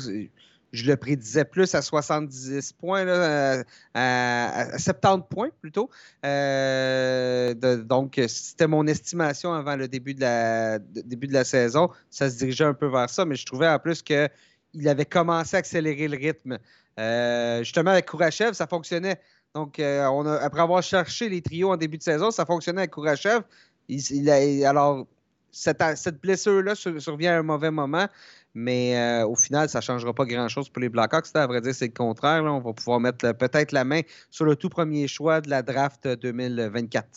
je le prédisais plus à 70 points, à, 70 points plutôt. Euh, donc, c'était mon estimation avant le début de, la, début de la saison. Ça se dirigeait un peu vers ça, mais je trouvais en plus qu'il avait commencé à accélérer le rythme. Euh, justement, avec Kourachev, ça fonctionnait. Donc, euh, après avoir cherché les trios en début de saison, ça fonctionnait avec Kourachev. alors, cette blessure-là survient à un mauvais moment. Mais euh, au final, ça ne changera pas grand-chose pour les Blackhawks. À vrai dire, c'est le contraire. On va pouvoir mettre peut-être la main sur le tout premier choix de la draft 2024.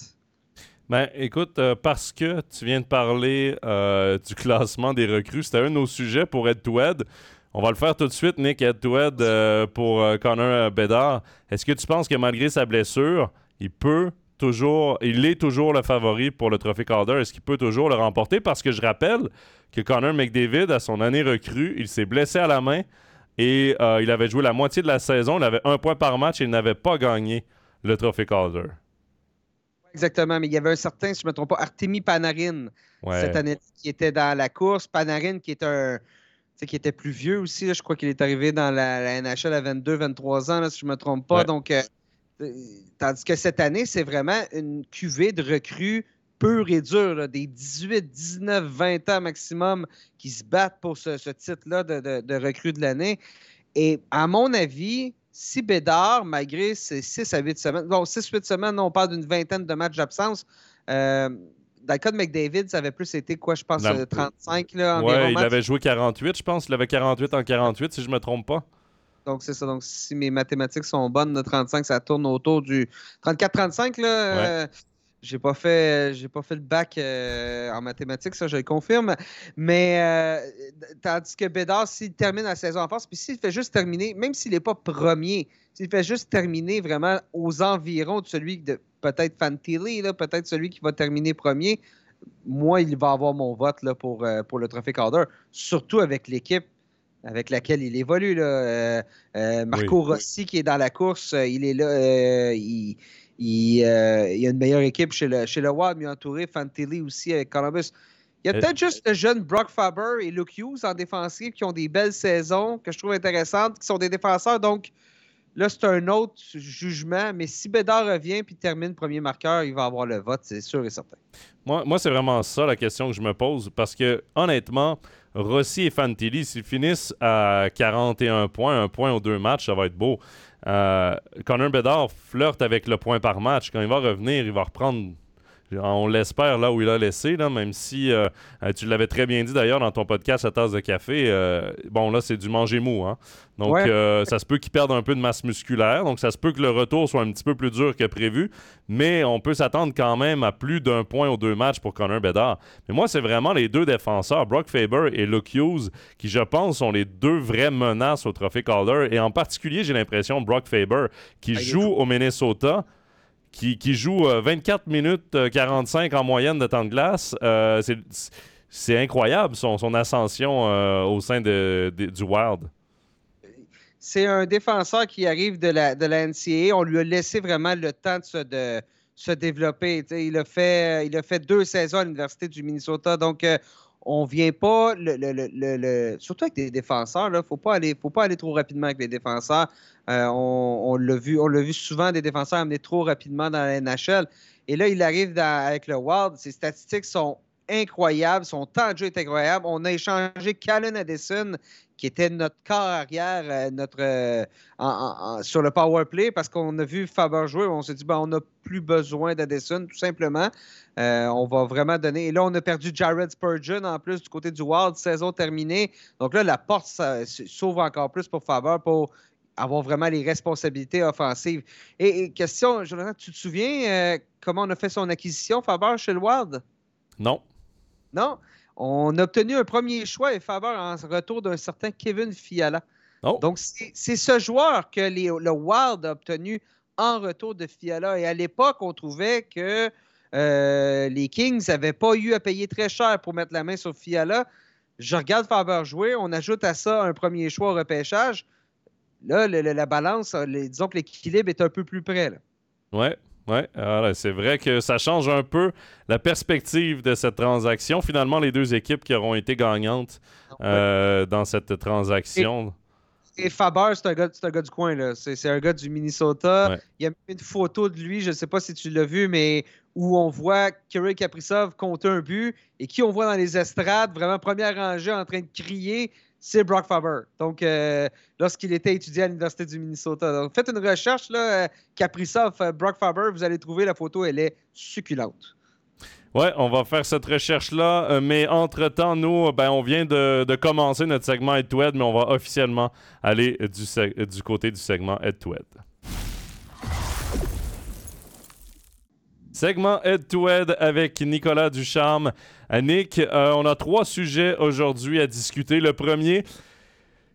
Ben, écoute, euh, parce que tu viens de parler euh, du classement des recrues, c'était un de nos sujets pour Ed to On va le faire tout de suite, Nick, Ed to pour Connor Bedard. Est-ce que tu penses que malgré sa blessure, il peut toujours, il est toujours le favori pour le trophée Calder? Est-ce qu'il peut toujours le remporter? Parce que je rappelle que Connor McDavid, à son année recrue, il s'est blessé à la main et euh, il avait joué la moitié de la saison. Il avait un point par match et il n'avait pas gagné le trophée Calder. Exactement, mais il y avait un certain, si je ne me trompe pas, Artemi Panarin cette année qui était dans la course. Panarin qui est un qui était plus vieux aussi. je crois qu'il est arrivé dans la, NHL à 22-23 ans, si je ne me trompe pas. Donc, euh, euh, tandis que cette année, c'est vraiment une cuvée de recrues pur et dur, des 18, 19, 20 ans maximum qui se battent pour ce, titre-là de, de, recrue de l'année. Et à mon avis, si Bédard, malgré ses 6 à 8 semaines, bon, 6-8 semaines, on parle d'une vingtaine de matchs d'absence. Euh, dans le cas de McDavid, ça avait plus été quoi, je pense, 35 là, Oui, il avait joué 48, je pense. Il avait 48 en 48, si je ne me trompe pas. Donc, c'est ça. Donc, si mes mathématiques sont bonnes, le 35, ça tourne autour du 34-35. Là, euh, j'ai pas fait, j'ai pas fait le bac euh, en mathématiques, ça je le confirme. Mais euh, tandis que Bédard, s'il termine la saison en force, puis s'il fait juste terminer, même s'il n'est pas premier, s'il fait juste terminer vraiment aux environs de celui de peut-être Fantilli, peut-être celui qui va terminer premier, moi, il va avoir mon vote là, pour, euh, pour le trophée Calder, surtout avec l'équipe avec laquelle il évolue. Là. Marco Rossi qui est dans la course, il est là. il, il, euh, il, y a une meilleure équipe chez le, chez le Wild, mieux entouré. Fantilli aussi avec Columbus. Il y a euh, peut-être juste le jeune Brock Faber et Luke Hughes en défensive qui ont des belles saisons que je trouve intéressantes, qui sont des défenseurs. Donc, là, c'est un autre jugement. Mais si Bédard revient puis termine premier marqueur, il va avoir le vote, c'est sûr et certain. Moi, moi c'est vraiment ça la question que je me pose. Parce que, honnêtement, Rossi et Fantilli, s'ils finissent à 41 points, un point aux deux matchs, ça va être beau. Euh, Connor Bedard flirte avec le point par match. Quand il va revenir, il va reprendre on l'espère là où il a laissé, là, même si euh, euh, tu l'avais très bien dit d'ailleurs dans ton podcast à tasse de café. bon, là, c'est du manger mou. Hein? Donc, ça se peut qu'il perde un peu de masse musculaire. Donc, ça se peut que le retour soit un petit peu plus dur que prévu. Mais on peut s'attendre quand même à plus d'un point aux deux matchs pour Connor Bedard. Mais moi, c'est vraiment les deux défenseurs, Brock Faber et Luke Hughes, qui, je pense, sont les deux vraies menaces au Trophée Calder. Et en particulier, j'ai l'impression, Brock Faber, qui ah, joue au Minnesota qui, joue 24 euh, minutes 45 euh, en moyenne de temps de glace. Euh, c'est incroyable son, ascension au sein de, du Wild. C'est un défenseur qui arrive de la, de NCAA. On lui a laissé vraiment le temps de se, de, se développer. il a, fait, il a fait deux saisons à l'Université du Minnesota. Donc, on vient pas le, surtout avec des défenseurs il faut faut pas aller trop rapidement avec les défenseurs. Euh, on, l'a vu on l'a vu souvent des défenseurs amener trop rapidement dans la NHL et là il arrive avec le Wild ses statistiques sont Son temps de jeu est incroyable. On a échangé Callan Addison, qui était notre corps arrière euh, notre, euh, sur le power play, parce qu'on a vu Faber jouer. On s'est dit, ben, on n'a plus besoin d'Addison, tout simplement. Euh, on va vraiment donner. Et là, on a perdu Jared Spurgeon en plus du côté du Wild, saison terminée. Donc là, la porte s'ouvre encore plus pour Faber pour avoir vraiment les responsabilités offensives. Et, question, Jonathan, tu te souviens comment on a fait son acquisition, Faber, chez le Wild? Non. Non? On a obtenu un premier choix et faveur en retour d'un certain Kevin Fiala. Oh. Donc, c'est ce joueur que le Wild a obtenu en retour de Fiala. Et à l'époque, on trouvait que euh, les Kings n'avaient pas eu à payer très cher pour mettre la main sur Fiala. Je regarde Faber jouer, on ajoute à ça un premier choix au repêchage. Là, la balance, disons que l'équilibre est un peu plus près. Là. Ouais, oui, c'est vrai que ça change un peu la perspective de cette transaction. Finalement, les deux équipes qui auront été gagnantes euh, dans cette transaction. Et, Faber, c'est un, gars, du coin. C'est un gars du Minnesota. Il y a une photo de lui, je ne sais pas si tu l'as vu, mais où on voit Kirill Kaprizov compter un but et qui on voit dans les estrades, vraiment première rangée, en train de crier c'est Brock Faber. Donc, euh, lorsqu'il était étudiant à l'Université du Minnesota. Donc, faites une recherche, là, Kaprizov, euh, Brock Faber, vous allez trouver la photo, elle est succulente. Ouais, on va faire cette recherche-là. Euh, mais entre-temps, nous, ben, on vient de, commencer notre segment Head-to-Head, mais on va officiellement aller du, côté du segment Head-to-Head. Segment Head-to-Head avec Nicolas Ducharme. Nick, euh, on a trois sujets aujourd'hui à discuter. Le premier,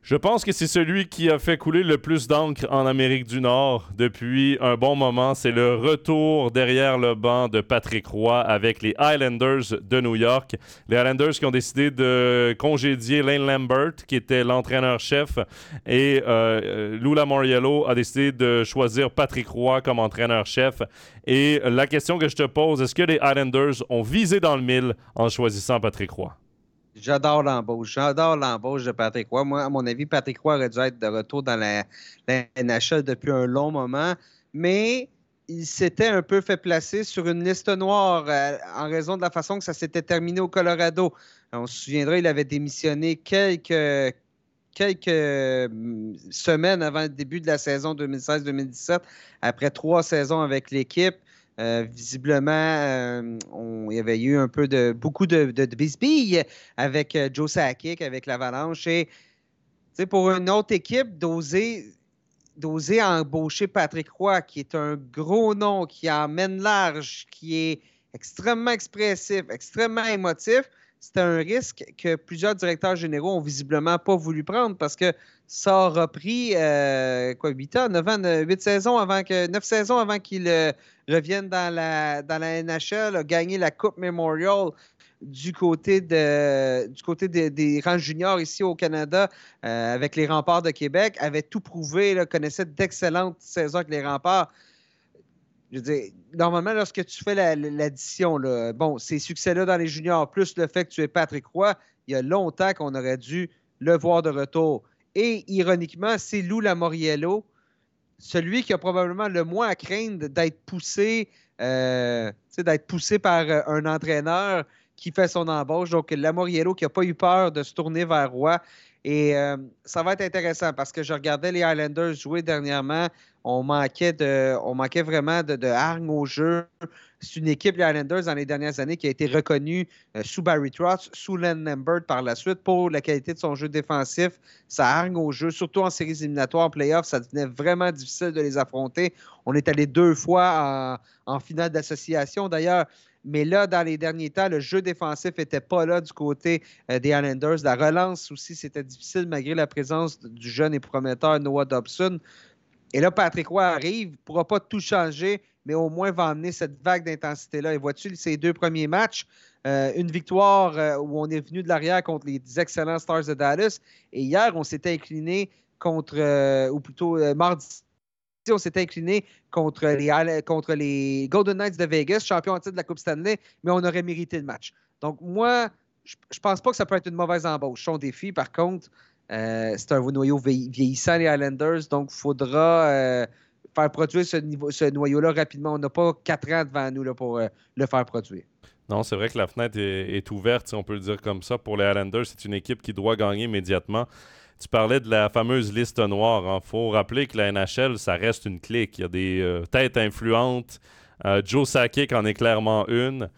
je pense que c'est celui qui a fait couler le plus d'encre en Amérique du Nord depuis un bon moment. C'est le retour derrière le banc de Patrick Roy avec les Highlanders de New York. Les Highlanders qui ont décidé de congédier Lane Lambert, qui était l'entraîneur-chef, et euh, euh, Lula Moriello a décidé de choisir Patrick Roy comme entraîneur-chef. Et la question que je te pose, est-ce que les Highlanders ont visé dans le mille en choisissant Patrick Roy? J'adore l'embauche. J'adore l'embauche de Patrick Roy. Moi, à mon avis, Patrick Roy aurait dû être de retour dans la, NHL depuis un long moment. Mais il s'était un peu fait placer sur une liste noire euh, en raison de la façon que ça s'était terminé au Colorado. On se souviendra, il avait démissionné quelques, quelques mm, semaines avant le début de la saison 2016-2017, après trois saisons avec l'équipe. Euh, visiblement, euh, il y avait eu un peu de beaucoup de, de, bisbilles avec euh, Joe Sakic, avec l'Avalanche. Et pour une autre équipe, d'oser d'oser embaucher Patrick Roy, qui est un gros nom, qui emmène large, qui est extrêmement expressif, extrêmement émotif, c'est un risque que plusieurs directeurs généraux ont visiblement pas voulu prendre parce que ça aura pris euh, quoi, 8 ans, 9 ans, 8 saisons avant que 9 saisons avant qu'il euh, revienne dans la, dans la NHL, a gagné la Coupe Memorial du côté, du côté des rangs juniors ici au Canada euh, avec les remparts de Québec, avait tout prouvé, connaissait d'excellentes saisons avec les remparts je veux dire, normalement, lorsque tu fais l'addition, bon, ces succès-là dans les juniors, plus le fait que tu es Patrick Roy, il y a longtemps qu'on aurait dû le voir de retour. Et ironiquement, c'est Lou Lamoriello, celui qui a probablement le moins à craindre d'être poussé, euh, d'être poussé par euh, un entraîneur qui fait son embauche. Donc, Lamoriello qui n'a pas eu peur de se tourner vers Roy. Et euh, ça va être intéressant parce que je regardais les Highlanders jouer dernièrement. On manquait, vraiment de, hargne au jeu. C'est une équipe, les Islanders, dans les dernières années, qui a été reconnue euh, sous Barry Trotz, sous Len Lambert par la suite pour la qualité de son jeu défensif, sa hargne au jeu, surtout en séries éliminatoires, en playoffs, ça devenait vraiment difficile de les affronter. On est allé deux fois en, en finale d'association. D'ailleurs, mais là, dans les derniers temps, le jeu défensif n'était pas là du côté euh, des Islanders. La relance aussi, c'était difficile malgré la présence du jeune et prometteur Noah Dobson. Et là, Patrick Roy arrive, ne pourra pas tout changer, mais au moins va amener cette vague d'intensité-là. Et vois-tu, ces deux premiers matchs, euh, une victoire euh, où on est venu de l'arrière contre les excellents Stars de Dallas. Et hier, on s'était incliné contre, ou plutôt mardi, on s'était incliné contre les, contre les Golden Knights de Vegas, champion en titre de la Coupe Stanley, mais on aurait mérité le match. Donc, moi, je ne pense pas que ça peut être une mauvaise embauche. Son défi, par contre, euh, c'est un noyau vieillissant, les Islanders, donc il faudra euh, faire produire ce, noyau-là rapidement. On n'a pas quatre ans devant nous là, pour euh, le faire produire. Non, c'est vrai que la fenêtre est, ouverte, si on peut le dire comme ça, pour les Highlanders. C'est une équipe qui doit gagner immédiatement. Tu parlais de la fameuse liste noire. Il hein. faut rappeler que la NHL, ça reste une clique. Il y a des têtes influentes. Joe Sakic en est clairement une.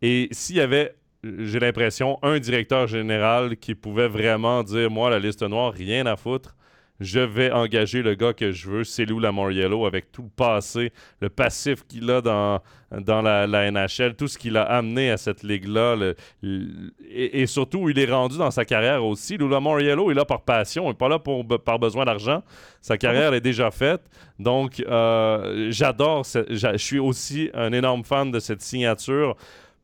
Et s'il y avait, j'ai l'impression, un directeur général qui pouvait vraiment dire Moi, la liste noire, rien à foutre je vais engager le gars que je veux, c'est Lou Lamoriello, avec tout le passé, le passif qu'il a dans, dans la, NHL, tout ce qu'il a amené à cette ligue-là, et, surtout où il est rendu dans sa carrière aussi. Lou Lamoriello est là par passion, il n'est pas là pour, par besoin d'argent. Sa carrière est déjà faite. Donc, euh, j'adore, je suis aussi un énorme fan de cette signature.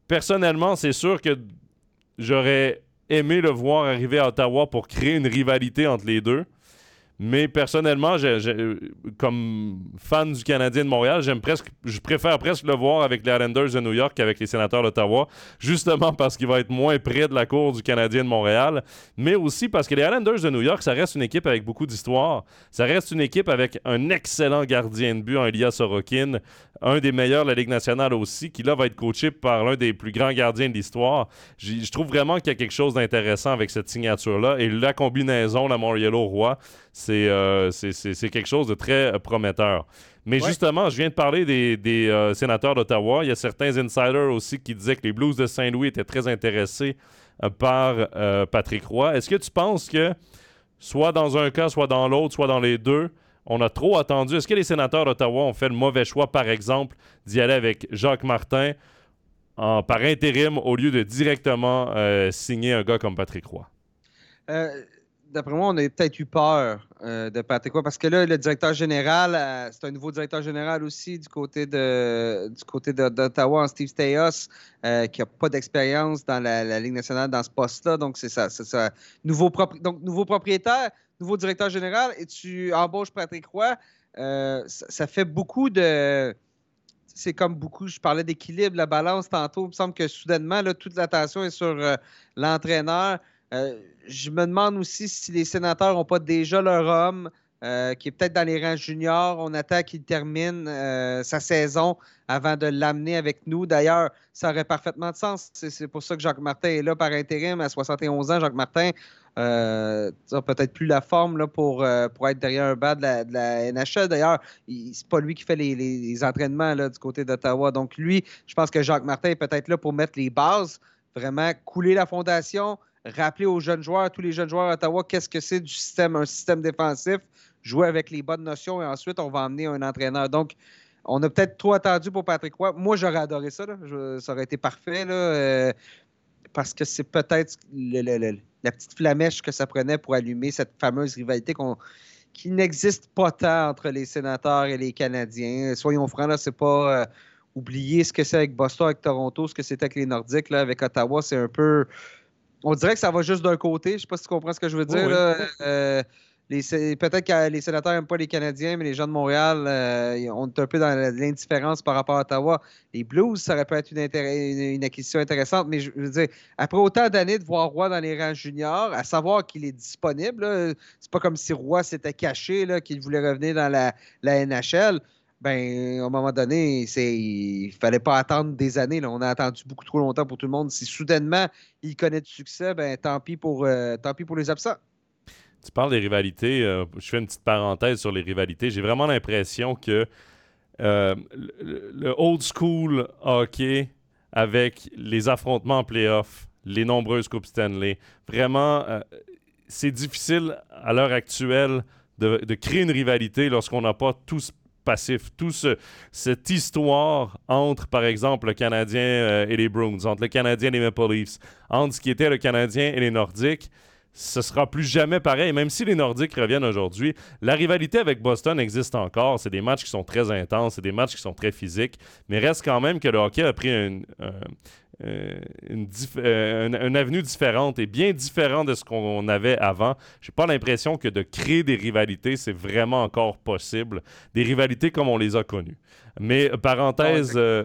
Personnellement, c'est sûr que j'aurais aimé le voir arriver à Ottawa pour créer une rivalité entre les deux. Mais personnellement, comme fan du Canadien de Montréal, j'aime presque, je préfère presque le voir avec les Islanders de New York qu'avec les Sénateurs d'Ottawa, justement parce qu'il va être moins près de la cour du Canadien de Montréal, mais aussi parce que les Islanders de New York, ça reste une équipe avec beaucoup d'histoire. Ça reste une équipe avec un excellent gardien de but, un Elias Sorokin, un des meilleurs de la Ligue nationale aussi, qui là va être coaché par l'un des plus grands gardiens de l'histoire. Je trouve vraiment qu'il y a quelque chose d'intéressant avec cette signature-là. Et la combinaison, la Moriello-Roy, euh, c'est quelque chose de très euh, prometteur. Mais justement, je viens de parler des, euh, sénateurs d'Ottawa. Il y a certains insiders aussi qui disaient que les Blues de Saint-Louis étaient très intéressés par Patrick Roy. Est-ce que tu penses que, soit dans un cas, soit dans l'autre, soit dans les deux, on a trop attendu. Est-ce que les sénateurs d'Ottawa ont fait le mauvais choix, par exemple, d'y aller avec Jacques Martin par intérim au lieu de directement euh, signer un gars comme Patrick Roy? Euh, d'après moi, on a peut-être eu peur euh, de Patrick parce que là, le directeur général, c'est un nouveau directeur général aussi du côté de du côté d'Ottawa, Steve Steyos, qui n'a pas d'expérience dans la, Ligue nationale dans ce poste-là. Donc, c'est ça, ça. Nouveau, donc, nouveau propriétaire nouveau directeur général et tu embauches Patrick Roy, euh, ça, fait beaucoup de. C'est comme beaucoup, je parlais d'équilibre, la balance tantôt. Il me semble que soudainement, là, toute l'attention est sur euh, l'entraîneur. Euh, je me demande aussi si les sénateurs n'ont pas déjà leur homme. qui est peut-être dans les rangs juniors. On attend qu'il termine sa saison avant de l'amener avec nous. D'ailleurs, ça aurait parfaitement de sens. C'est pour ça que Jacques Martin est là par intérim à 71 ans. Jacques Martin euh, peut-être plus la forme pour, euh, pour être derrière un bas de la, NHL. D'ailleurs, c'est pas lui qui fait les, entraînements du côté d'Ottawa. Donc, lui, je pense que Jacques Martin est peut-être là pour mettre les bases, vraiment couler la fondation, rappeler aux jeunes joueurs, tous les jeunes joueurs d'Ottawa, qu'est-ce que c'est du système, un système défensif, jouer avec les bonnes notions et ensuite on va emmener un entraîneur. Donc, on a peut-être trop attendu pour Patrick Roy. Moi, j'aurais adoré ça. ça aurait été parfait. Là. Euh, parce que c'est peut-être la petite flamèche que ça prenait pour allumer cette fameuse rivalité qui n'existe pas tant entre les sénateurs et les Canadiens. Soyons francs, là, c'est pas euh, oublier ce que c'est avec Boston, avec Toronto, ce que c'était avec les Nordiques, là, avec Ottawa, c'est un peu. On dirait que ça va juste d'un côté. Je sais pas si tu comprends ce que je veux dire. Euh, peut-être que les sénateurs n'aiment pas les Canadiens, mais les gens de Montréal euh, ont un peu dans l'indifférence par rapport à Ottawa. Les Blues, ça aurait pu être une, acquisition intéressante, mais je, veux dire, après autant d'années de voir Roy dans les rangs juniors, à savoir qu'il est disponible, c'est pas comme si Roy s'était caché, qu'il voulait revenir dans la, NHL. Ben, à un moment donné, il fallait pas attendre des années. On a attendu beaucoup trop longtemps pour tout le monde. Si soudainement il connaît du succès, ben tant pis pour, euh, tant pis pour les absents. Tu parles des rivalités. Euh, je fais une petite parenthèse sur les rivalités. J'ai vraiment l'impression que euh, le, old school hockey avec les affrontements en playoff, les nombreuses Coupes Stanley, vraiment, c'est difficile à l'heure actuelle de, créer une rivalité lorsqu'on n'a pas tous passif, toute cette histoire entre, par exemple, le Canadien et les Bruins, entre le Canadien et les Maple Leafs, entre ce qui était le Canadien et les Nordiques, ce sera plus jamais pareil. Même si les Nordiques reviennent aujourd'hui, la rivalité avec Boston existe encore. C'est des matchs qui sont très intenses, c'est des matchs qui sont très physiques, mais reste quand même que le hockey a pris une, euh, une, avenue différente et bien différente de ce qu'on avait avant. J'ai pas l'impression que de créer des rivalités, c'est vraiment encore possible. Des rivalités comme on les a connues. Mais parenthèse, euh,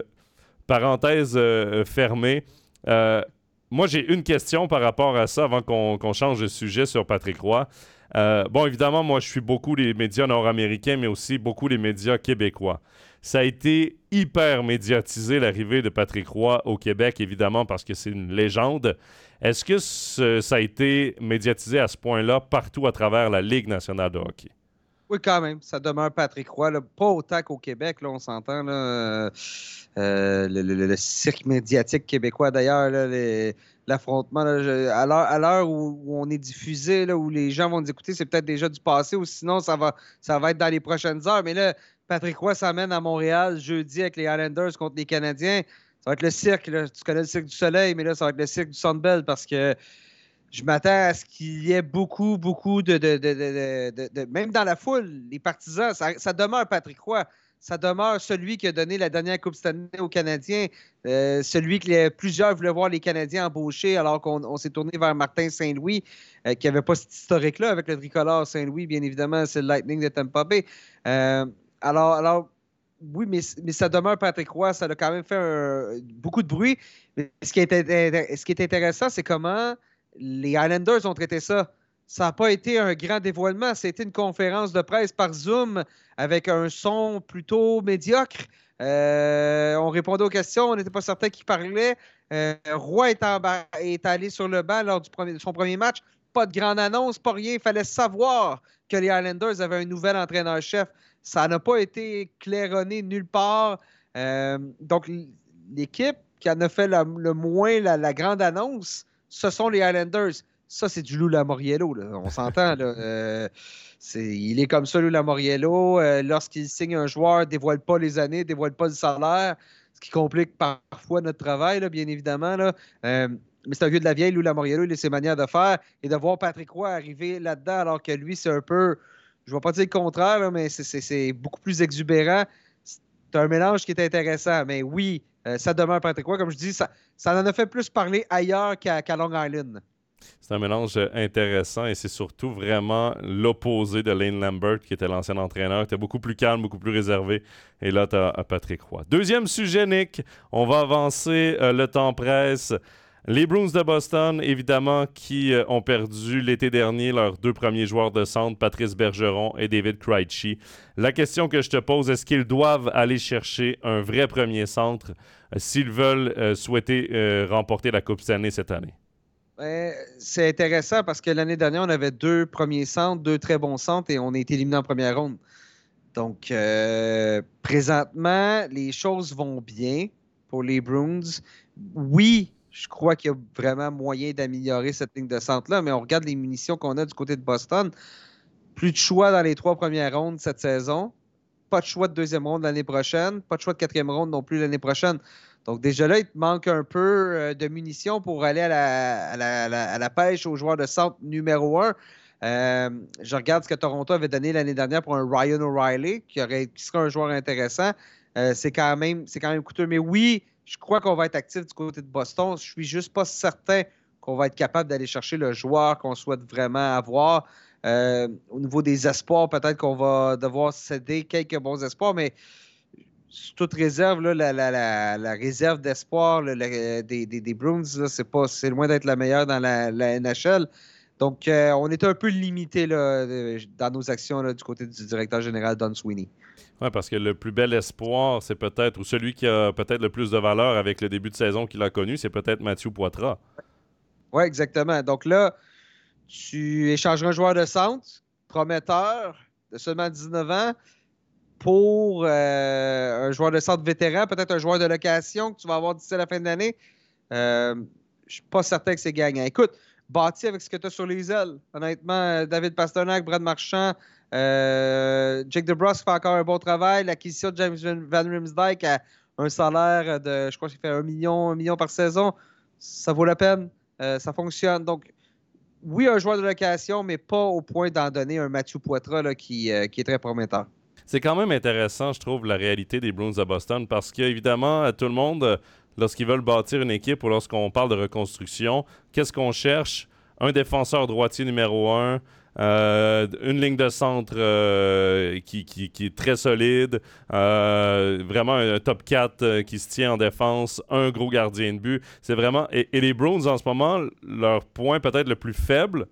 parenthèse euh, fermée. Moi, j'ai une question par rapport à ça avant qu'on change de sujet sur Patrick Roy. Euh, bon, évidemment, moi, je suis beaucoup les médias nord-américains, mais aussi beaucoup les médias québécois. Ça a été hyper médiatisé, l'arrivée de Patrick Roy au Québec, évidemment, parce que c'est une légende. Est-ce que ça a été médiatisé à ce point-là partout à travers la Ligue nationale de hockey? Quand même. Ça demeure Patrick Roy. Pas autant qu'au Québec, là, on s'entend. Euh, le, cirque médiatique québécois, d'ailleurs, l'affrontement, à l'heure où, on est diffusé, là, où les gens vont nous écouter, c'est peut-être déjà du passé, ou sinon, ça va, ça va être dans les prochaines heures. Mais là, Patrick Roy s'amène à Montréal jeudi avec les Islanders contre les Canadiens. Ça va être le cirque. Tu connais le cirque du soleil, mais là, ça va être le cirque du Sunbelt parce que je m'attends à ce qu'il y ait beaucoup, beaucoup de, Même dans la foule, les partisans, ça, demeure Patrick Roy. Ça demeure celui qui a donné la dernière Coupe Stanley aux Canadiens, euh, celui que plusieurs voulaient voir les Canadiens embaucher alors qu'on s'est tourné vers Martin Saint-Louis, euh, qui n'avait pas cet historique-là avec le tricolore Saint-Louis, bien évidemment, c'est le Lightning de Tampa Bay. Euh, alors, alors, oui, mais, mais, ça demeure Patrick Roy, ça a quand même fait beaucoup de bruit. est, ce qui est intéressant, c'est comment les Islanders ont traité ça. Ça n'a pas été un grand dévoilement. C'était une conférence de presse par Zoom avec un son plutôt médiocre. Euh, on répondait aux questions, on n'était pas certain qui parlait. Euh, Roy est, allé sur le banc lors de son premier match. Pas de grande annonce, pas rien. Il fallait savoir que les Islanders avaient un nouvel entraîneur-chef. Ça n'a pas été claironné nulle part. Euh, donc, l'équipe qui en a fait le moins la grande annonce, ce sont les Highlanders. Ça, c'est du Lou Lamoriello. On s'entend. Euh, il est comme ça, Lou Lamoriello. Euh, lorsqu'il signe un joueur, ne dévoile pas les années, ne dévoile pas le salaire, ce qui complique parfois notre travail, bien évidemment. Euh, mais c'est un vieux de la vieille, Lou Lamoriello, il a ses manières de faire. Et de voir Patrick Roy arriver là-dedans, alors que lui, c'est un peu, je ne vais pas dire le contraire, mais c'est beaucoup plus exubérant. C'est un mélange qui est intéressant. Mais oui, euh, ça demeure Patrick Roy. Comme je dis, ça, ça en a fait plus parler ailleurs qu'à Long Island. C'est un mélange intéressant et c'est surtout vraiment l'opposé de Lane Lambert, qui était l'ancien entraîneur, était beaucoup plus calme, beaucoup plus réservé. Et là, tu as, Patrick Roy. Deuxième sujet, Nick. On va avancer. Euh, le temps presse. Les Bruins de Boston, évidemment, qui euh, ont perdu l'été dernier leurs deux premiers joueurs de centre, Patrice Bergeron et David Krejci. La question que je te pose, est-ce qu'ils doivent aller chercher un vrai premier centre euh, s'ils veulent euh, souhaiter remporter la Coupe Stanley cette année? Ben, c'est intéressant parce que l'année dernière, on avait deux premiers centres, deux très bons centres et on a été éliminé en première ronde. Donc, présentement, les choses vont bien pour les Bruins. Oui, je crois qu'il y a vraiment moyen d'améliorer cette ligne de centre-là, mais on regarde les munitions qu'on a du côté de Boston. Plus de choix dans les trois premières rondes cette saison. Pas de choix de deuxième ronde l'année prochaine. Pas de choix de quatrième ronde non plus l'année prochaine. Donc déjà là, il te manque un peu euh, de munitions pour aller à la, pêche aux joueurs de centre numéro un. Euh, je regarde ce que Toronto avait donné l'année dernière pour un Ryan O'Reilly, qui, serait un joueur intéressant. Euh, c'est quand, quand même coûteux. Mais oui, je crois qu'on va être actif du côté de Boston. Je suis juste pas certain qu'on va être capable d'aller chercher le joueur qu'on souhaite vraiment avoir. Euh, au niveau des espoirs, peut-être qu'on va devoir céder quelques bons espoirs, mais sous toute réserve, la, réserve d'espoir des, des, Bruins, c'est, loin d'être la meilleure dans la, NHL. Donc, euh, on est un peu limité dans nos actions du côté du directeur général Don Sweeney. Oui, parce que le plus bel espoir, c'est peut-être, ou celui qui a peut-être le plus de valeur avec le début de saison qu'il a connu, c'est peut-être Mathieu Poitras. Oui, exactement. Donc là, tu échangeras un joueur de centre, prometteur, de seulement 19 ans, pour euh, un joueur de centre vétéran, peut-être un joueur de location que tu vas avoir d'ici à la fin de l'année. Euh, je ne suis pas certain que c'est gagnant. Écoute, bâti avec ce que tu as sur les ailes. Honnêtement, David Pasternak, Brad Marchand, euh, Jake DeBrusque fait encore un bon travail. L'acquisition de James Van Rimsdijk a un salaire de, je crois qu'il fait un million, un million par saison. Ça vaut la peine. Euh, ça fonctionne. Donc, oui, un joueur de location, mais pas au point d'en donner un Mathieu Poitras qui, euh, est très prometteur. C'est quand même intéressant, je trouve, la réalité des Bruins de Boston parce qu'évidemment, tout le monde, lorsqu'ils veulent bâtir une équipe ou lorsqu'on parle de reconstruction, qu'est-ce qu'on cherche? Un défenseur droitier numéro un, euh, une ligne de centre euh, qui, est très solide. Euh, vraiment un top 4 qui se tient en défense. Un gros gardien de but. C'est vraiment. Et, les Browns, en ce moment, leur point peut-être le plus faible,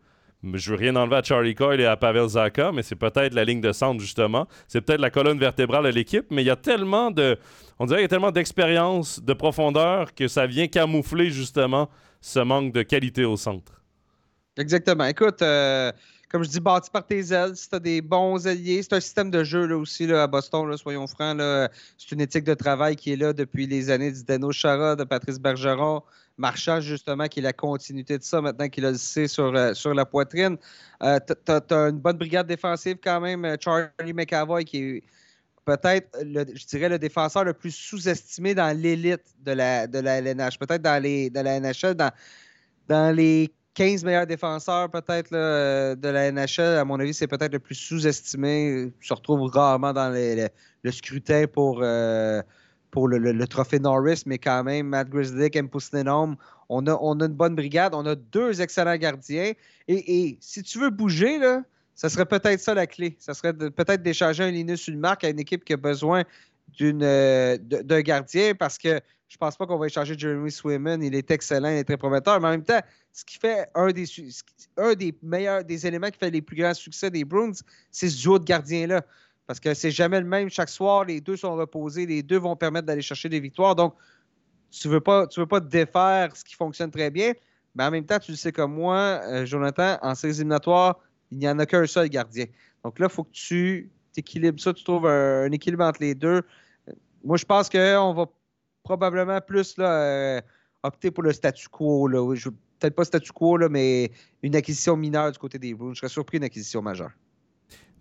je veux rien enlever à Charlie Coyle et à Pavel Zaka, mais c'est peut-être la ligne de centre, justement. C'est peut-être la colonne vertébrale de l'équipe, mais il y a tellement de. On dirait qu'il y a tellement d'expérience, de profondeur, que ça vient camoufler, justement, ce manque de qualité au centre. Exactement. Écoute, euh, comme je dis, bâti par tes ailes, si tu as des bons alliés, c'est un système de jeu là, aussi là, à Boston, soyons francs. C'est une éthique de travail qui est là depuis les années du Dano Chara, de Patrice Bergeron, Marchand, justement, qui est la continuité de ça maintenant qu'il a le C sur, euh, sur la poitrine. Euh, tu as, une bonne brigade défensive quand même. Euh, Charlie McAvoy, qui est peut-être, je dirais, le défenseur le plus sous-estimé dans l'élite de la, de la LNH. Peut-être dans, les, la NHL, dans, dans les 15 meilleurs défenseurs peut-être de la NHL. À mon avis, c'est peut-être le plus sous-estimé. Se retrouve rarement dans le scrutin pour pour le, trophée Norris, mais quand même, Matt Grizzlick, M. on a, on a une bonne brigade, on a deux excellents gardiens. Et, si tu veux bouger, là, ça serait peut-être ça la clé. Ça serait peut-être d'échanger un Linus marque à une équipe qui a besoin euh, d'un gardien parce que je pense pas qu'on va échanger Jeremy Swayman. Il est excellent, il est très prometteur. Mais en même temps, ce qui fait un des, un des meilleurs, des éléments qui fait les plus grands succès des Bruins, c'est ce duo de gardiens-là. Parce que c'est jamais le même. Chaque soir, les deux sont reposés. Les deux vont permettre d'aller chercher des victoires. Donc, tu ne veux, pas, tu veux pas défaire ce qui fonctionne très bien. Mais en même temps, tu le sais comme moi, euh, Jonathan, en séries éliminatoires, il n'y en a qu'un seul gardien. Donc là, il faut que tu équilibres ça, tu trouves un, équilibre entre les deux. Moi, je pense qu'on va probablement plus là, euh, opter pour le statu quo. Peut-être pas statu quo, là, mais une acquisition mineure du côté des Bruins. Je serais surpris d'une acquisition majeure.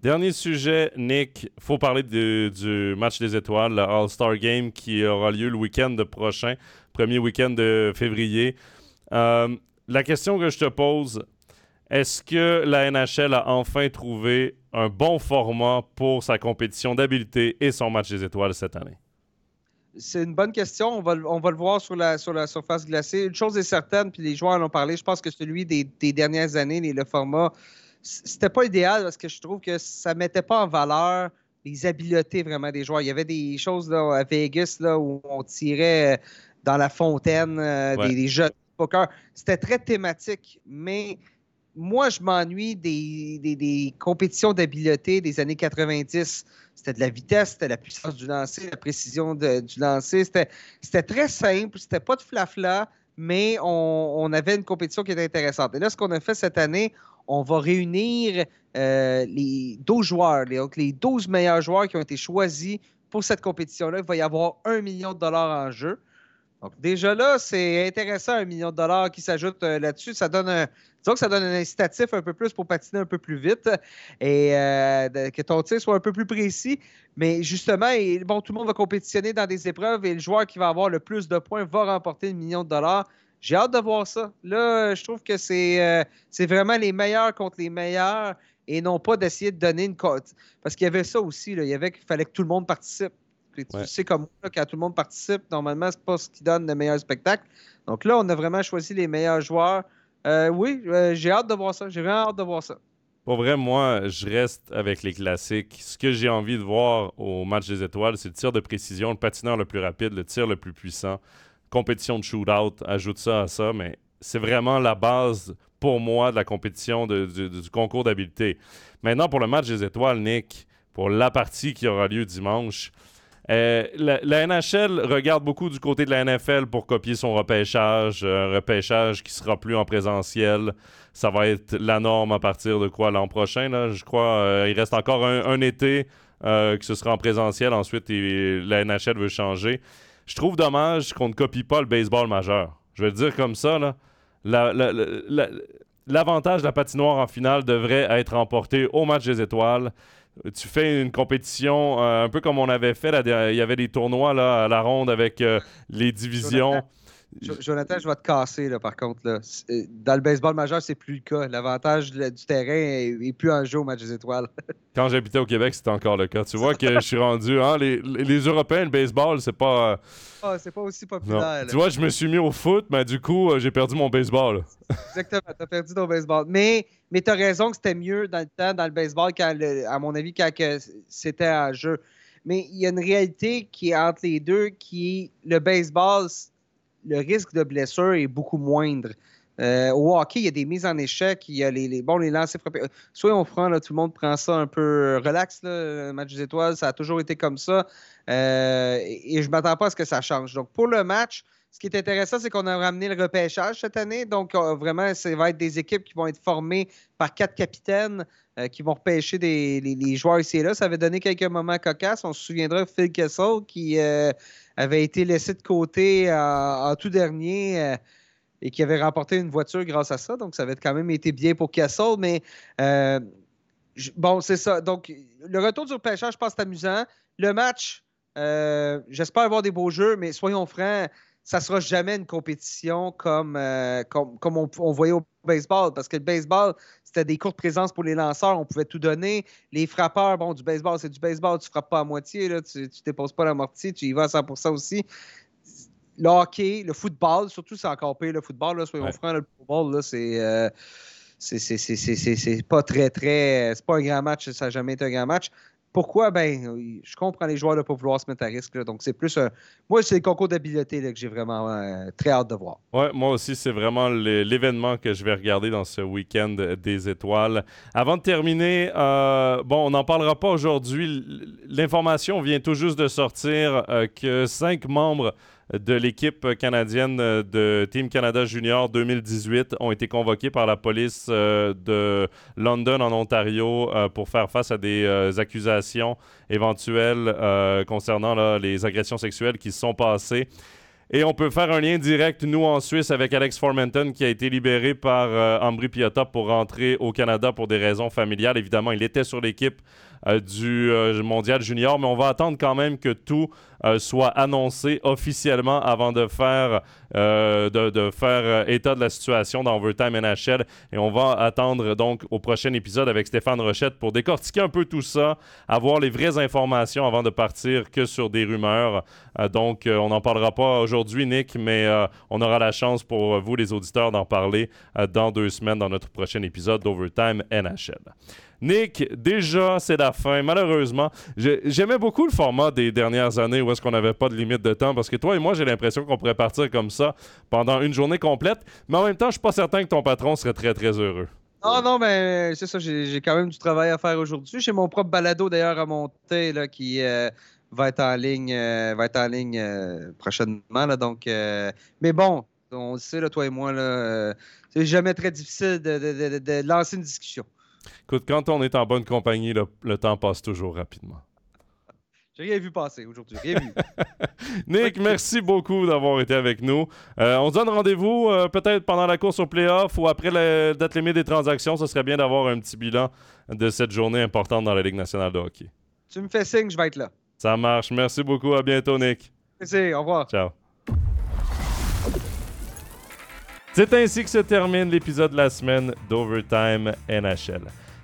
Dernier sujet, Nick, faut parler du match des étoiles, le All-Star Game qui aura lieu le week-end prochain, premier week-end de février. Euh, la question que je te pose, est-ce que la NHL a enfin trouvé un bon format pour sa compétition d'habileté et son match des étoiles cette année? C'est une bonne question. On va, on va le voir sur la, sur la surface glacée. Une chose est certaine, puis les joueurs en ont parlé, je pense que celui des, des dernières années, le format c'était pas idéal parce que je trouve que ça mettait pas en valeur les habiletés vraiment des joueurs. Il y avait des choses là, à Vegas là, où on tirait euh, dans la fontaine euh, des, jeux de poker. C'était très thématique, mais moi, je m'ennuie des, des, compétitions d'habileté des années 90. C'était de la vitesse, c'était la puissance du lancer, la précision du lancer. C'était très simple, c'était pas de flafla, mais on, on, avait une compétition qui était intéressante. Et là, ce qu'on a fait cette année, on va réunir euh, les 12 joueurs, les, donc les 12 meilleurs joueurs qui ont été choisis pour cette compétition-là. Il va y avoir un million de dollars en jeu. Donc, déjà là, c'est intéressant, un million de dollars qui s'ajoute euh, là-dessus. Ça donne un, disons que ça donne un incitatif un peu plus pour patiner un peu plus vite et euh, que ton tir soit un peu plus précis. Mais justement, bon, tout le monde va compétitionner dans des épreuves et le joueur qui va avoir le plus de points va remporter un million de dollars. J'ai hâte de voir ça. Là, je trouve que c'est euh, vraiment les meilleurs contre les meilleurs et non pas d'essayer de donner une cote. Parce qu'il y avait ça aussi. Là. Il y avait qu'il fallait que tout le monde participe. tu sais, comme moi, quand tout le monde participe, normalement, c'est pas ce qui donne le meilleur spectacle. Donc là, on a vraiment choisi les meilleurs joueurs. Euh, oui, euh, j'ai hâte de voir ça. J'ai vraiment hâte de voir ça. Pour vrai, moi, je reste avec les classiques. Ce que j'ai envie de voir au match des étoiles, c'est le tir de précision, le patineur le plus rapide, le tir le plus puissant compétition de shootout, ajoute ça à ça, mais c'est vraiment la base pour moi de la compétition du, concours d'habileté. Maintenant, pour le match des étoiles, Nick, pour la partie qui aura lieu dimanche, euh, la, NHL regarde beaucoup du côté de la NFL pour copier son repêchage, un repêchage qui sera plus en présentiel. Ça va être la norme à partir de quoi l'an prochain, je crois. Euh, il reste encore un, été euh, que ce sera en présentiel. Ensuite, la NHL veut changer. Je trouve dommage qu'on ne copie pas le baseball majeur. Je vais le dire comme ça, là. L'avantage de la patinoire en finale devrait être remporté au match des étoiles. Tu fais une compétition euh, un peu comme on avait fait. il y avait des tournois là, à la ronde avec euh, les divisions. Je vais te casser, là, par contre. Là. Euh, dans le baseball majeur, c'est plus le cas. L'avantage du terrain est, plus en jeu au match des étoiles. Quand j'habitais au Québec, c'était encore le cas. Tu vois que je suis rendu. Hein, les, les, Européens, le baseball, c'est pas. Euh, ah, c'est pas aussi populaire. Tu vois, je me suis mis au foot, mais du coup, euh, j'ai perdu mon baseball. Exactement, t'as perdu ton baseball. Mais, mais t'as raison que c'était mieux dans le temps, dans le baseball, quand à mon avis, quand c'était en jeu. Mais il y a une réalité qui est entre les deux, qui est le baseball, le risque de blessure est beaucoup moindre. Euh, au hockey, il y a des mises en échec, il y a les, les bon, les lancers frappés. Soyons francs, là, tout le monde prend ça un peu relax, là, le match des étoiles, ça a toujours été comme ça. Euh, et, et je ne m'attends pas à ce que ça change. Donc, pour le match, ce qui est intéressant, c'est qu'on a ramené le repêchage cette année. Donc, euh, vraiment, ça va être des équipes qui vont être formées par quatre capitaines euh, qui vont repêcher des, les, joueurs ici et là. Ça avait donné quelques moments cocasses. On se souviendra de Phil Kessel qui euh, avait été laissé de côté en, tout dernier et qui avait remporté une voiture grâce à ça. Donc, ça avait quand même été bien pour Kessel. Mais bon, c'est ça. Donc, le retour du repêchage, je pense c'est amusant. Le match, j'espère avoir des beaux jeux, mais soyons francs, ça sera jamais une compétition comme, euh, comme, comme on, on voyait au baseball, parce que le baseball, c'était des courtes présences pour les lanceurs, on pouvait tout donner. Les frappeurs, bon, du baseball, c'est du baseball, tu frappes pas à moitié, là, tu ne déposes pas la mortier, tu y vas à 100% aussi. Le hockey, le football, surtout, c'est encore pire, le football, là, soyons Ouais. francs, là, le football, là, c'est... euh, c'est- c'est pas très, très. C'est pas un grand match, ça n'a jamais été un grand match. Pourquoi? Ben, je comprends les joueurs de ne pas vouloir se mettre à risque. donc, c'est plus un. Moi, c'est le concours d'habileté que j'ai vraiment euh, très hâte de voir. Moi aussi, c'est vraiment l'événement que je vais regarder dans ce week-end des étoiles. Avant de terminer, euh, bon, on n'en parlera pas aujourd'hui. L'information vient tout juste de sortir euh, que cinq membres de l'équipe canadienne de Team Canada Junior 2018 ont été convoqués par la police euh, de London en Ontario euh, pour faire face à des euh, accusations éventuelles concernant les agressions sexuelles qui se sont passées. Et on peut faire un lien direct, nous, en Suisse, avec Alex Formenton, qui a été libéré par Ambry Piotta pour rentrer au Canada pour des raisons familiales. Évidemment, il était sur l'équipe du euh, Mondial Junior, mais on va attendre quand même que tout euh, soit annoncé officiellement avant de faire, euh, de, faire euh, état de la situation dans Overtime NHL. Et on va attendre donc au prochain épisode avec Stéphane Rochette pour décortiquer un peu tout ça, avoir les vraies informations avant de partir que sur des rumeurs. Euh, donc, euh, on n'en parlera pas aujourd'hui, Nick, mais euh, on aura la chance pour vous, les auditeurs, d'en parler euh, dans deux semaines dans notre prochain épisode d'Overtime NHL. Nick, déjà, c'est la fin. Malheureusement, j'ai- j'aimais beaucoup le format des dernières années où est-ce qu'on n'avait pas de limite de temps parce que toi et moi, j'ai l'impression qu'on pourrait partir comme ça pendant une journée complète. Mais en même temps, je suis pas certain que ton patron serait très, très heureux. Non, non, mais c'est ça, j'ai quand même du travail à faire aujourd'hui. J'ai mon propre balado d'ailleurs à monter là, qui euh, va être en ligne, euh, euh, prochainement. Euh, mais bon, on le sait, toi et moi, euh, c'est jamais très difficile de lancer une discussion. Écoute, quand on est en bonne compagnie, le, le temps passe toujours rapidement. J'ai rien vu passer aujourd'hui, rien vu. Nick, merci beaucoup d'avoir été avec nous. Euh, on se donne rendez-vous euh, peut-être pendant la course au playoff ou après la date limite des transactions. Ce serait bien d'avoir un petit bilan de cette journée importante dans la Ligue nationale de hockey. tu me fais signe, je vais être là. Ça marche. Merci beaucoup. À bientôt, Nick. Merci, au revoir. Ciao. C'est ainsi que se termine l'épisode de la semaine d'Overtime NHL.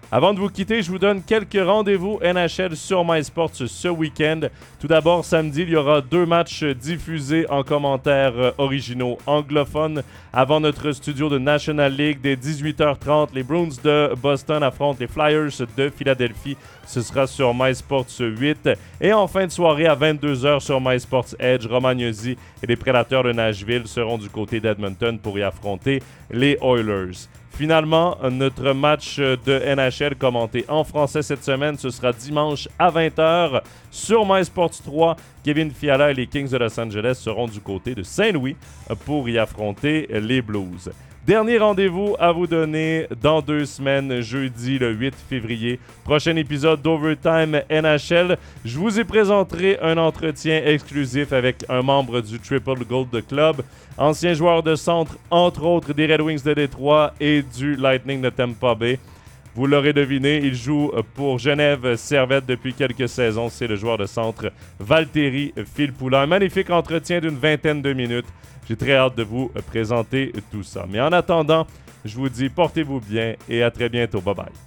Avant de vous quitter, je vous donne quelques rendez-vous NHL sur MySports ce week-end. Tout d'abord, samedi, il y aura deux matchs diffusés en commentaires euh, originaux anglophones avant notre studio de National League dès 18h30. Les Bruins de Boston affrontent les Flyers de Philadelphie. Ce sera sur MySports 8. Et en fin de soirée à 22h sur MySports Edge, Romagnosi et les Prédateurs de Nashville seront du côté d'Edmonton pour y affronter les Oilers. Finalement, notre match de NHL commenté en français cette semaine, ce sera dimanche à 20h sur MySports 3. Kevin Fiala et les Kings de Los Angeles seront du côté de Saint-Louis pour y affronter les Blues. Dernier rendez-vous à vous donner dans deux semaines, jeudi le 8 février. Prochain épisode d'Overtime NHL. Je vous ai présenté un entretien exclusif avec un membre du Triple Gold Club, ancien joueur de centre, entre autres des Red Wings de Détroit et du Lightning de Tampa Bay. Vous l'aurez deviné, il joue pour Genève Servette depuis quelques saisons. C'est le joueur de centre Valtteri Filppula. Un magnifique entretien d'une vingtaine de minutes. J'ai très hâte de vous présenter tout ça. Mais en attendant, je vous dis portez-vous bien et à très bientôt. Bye bye.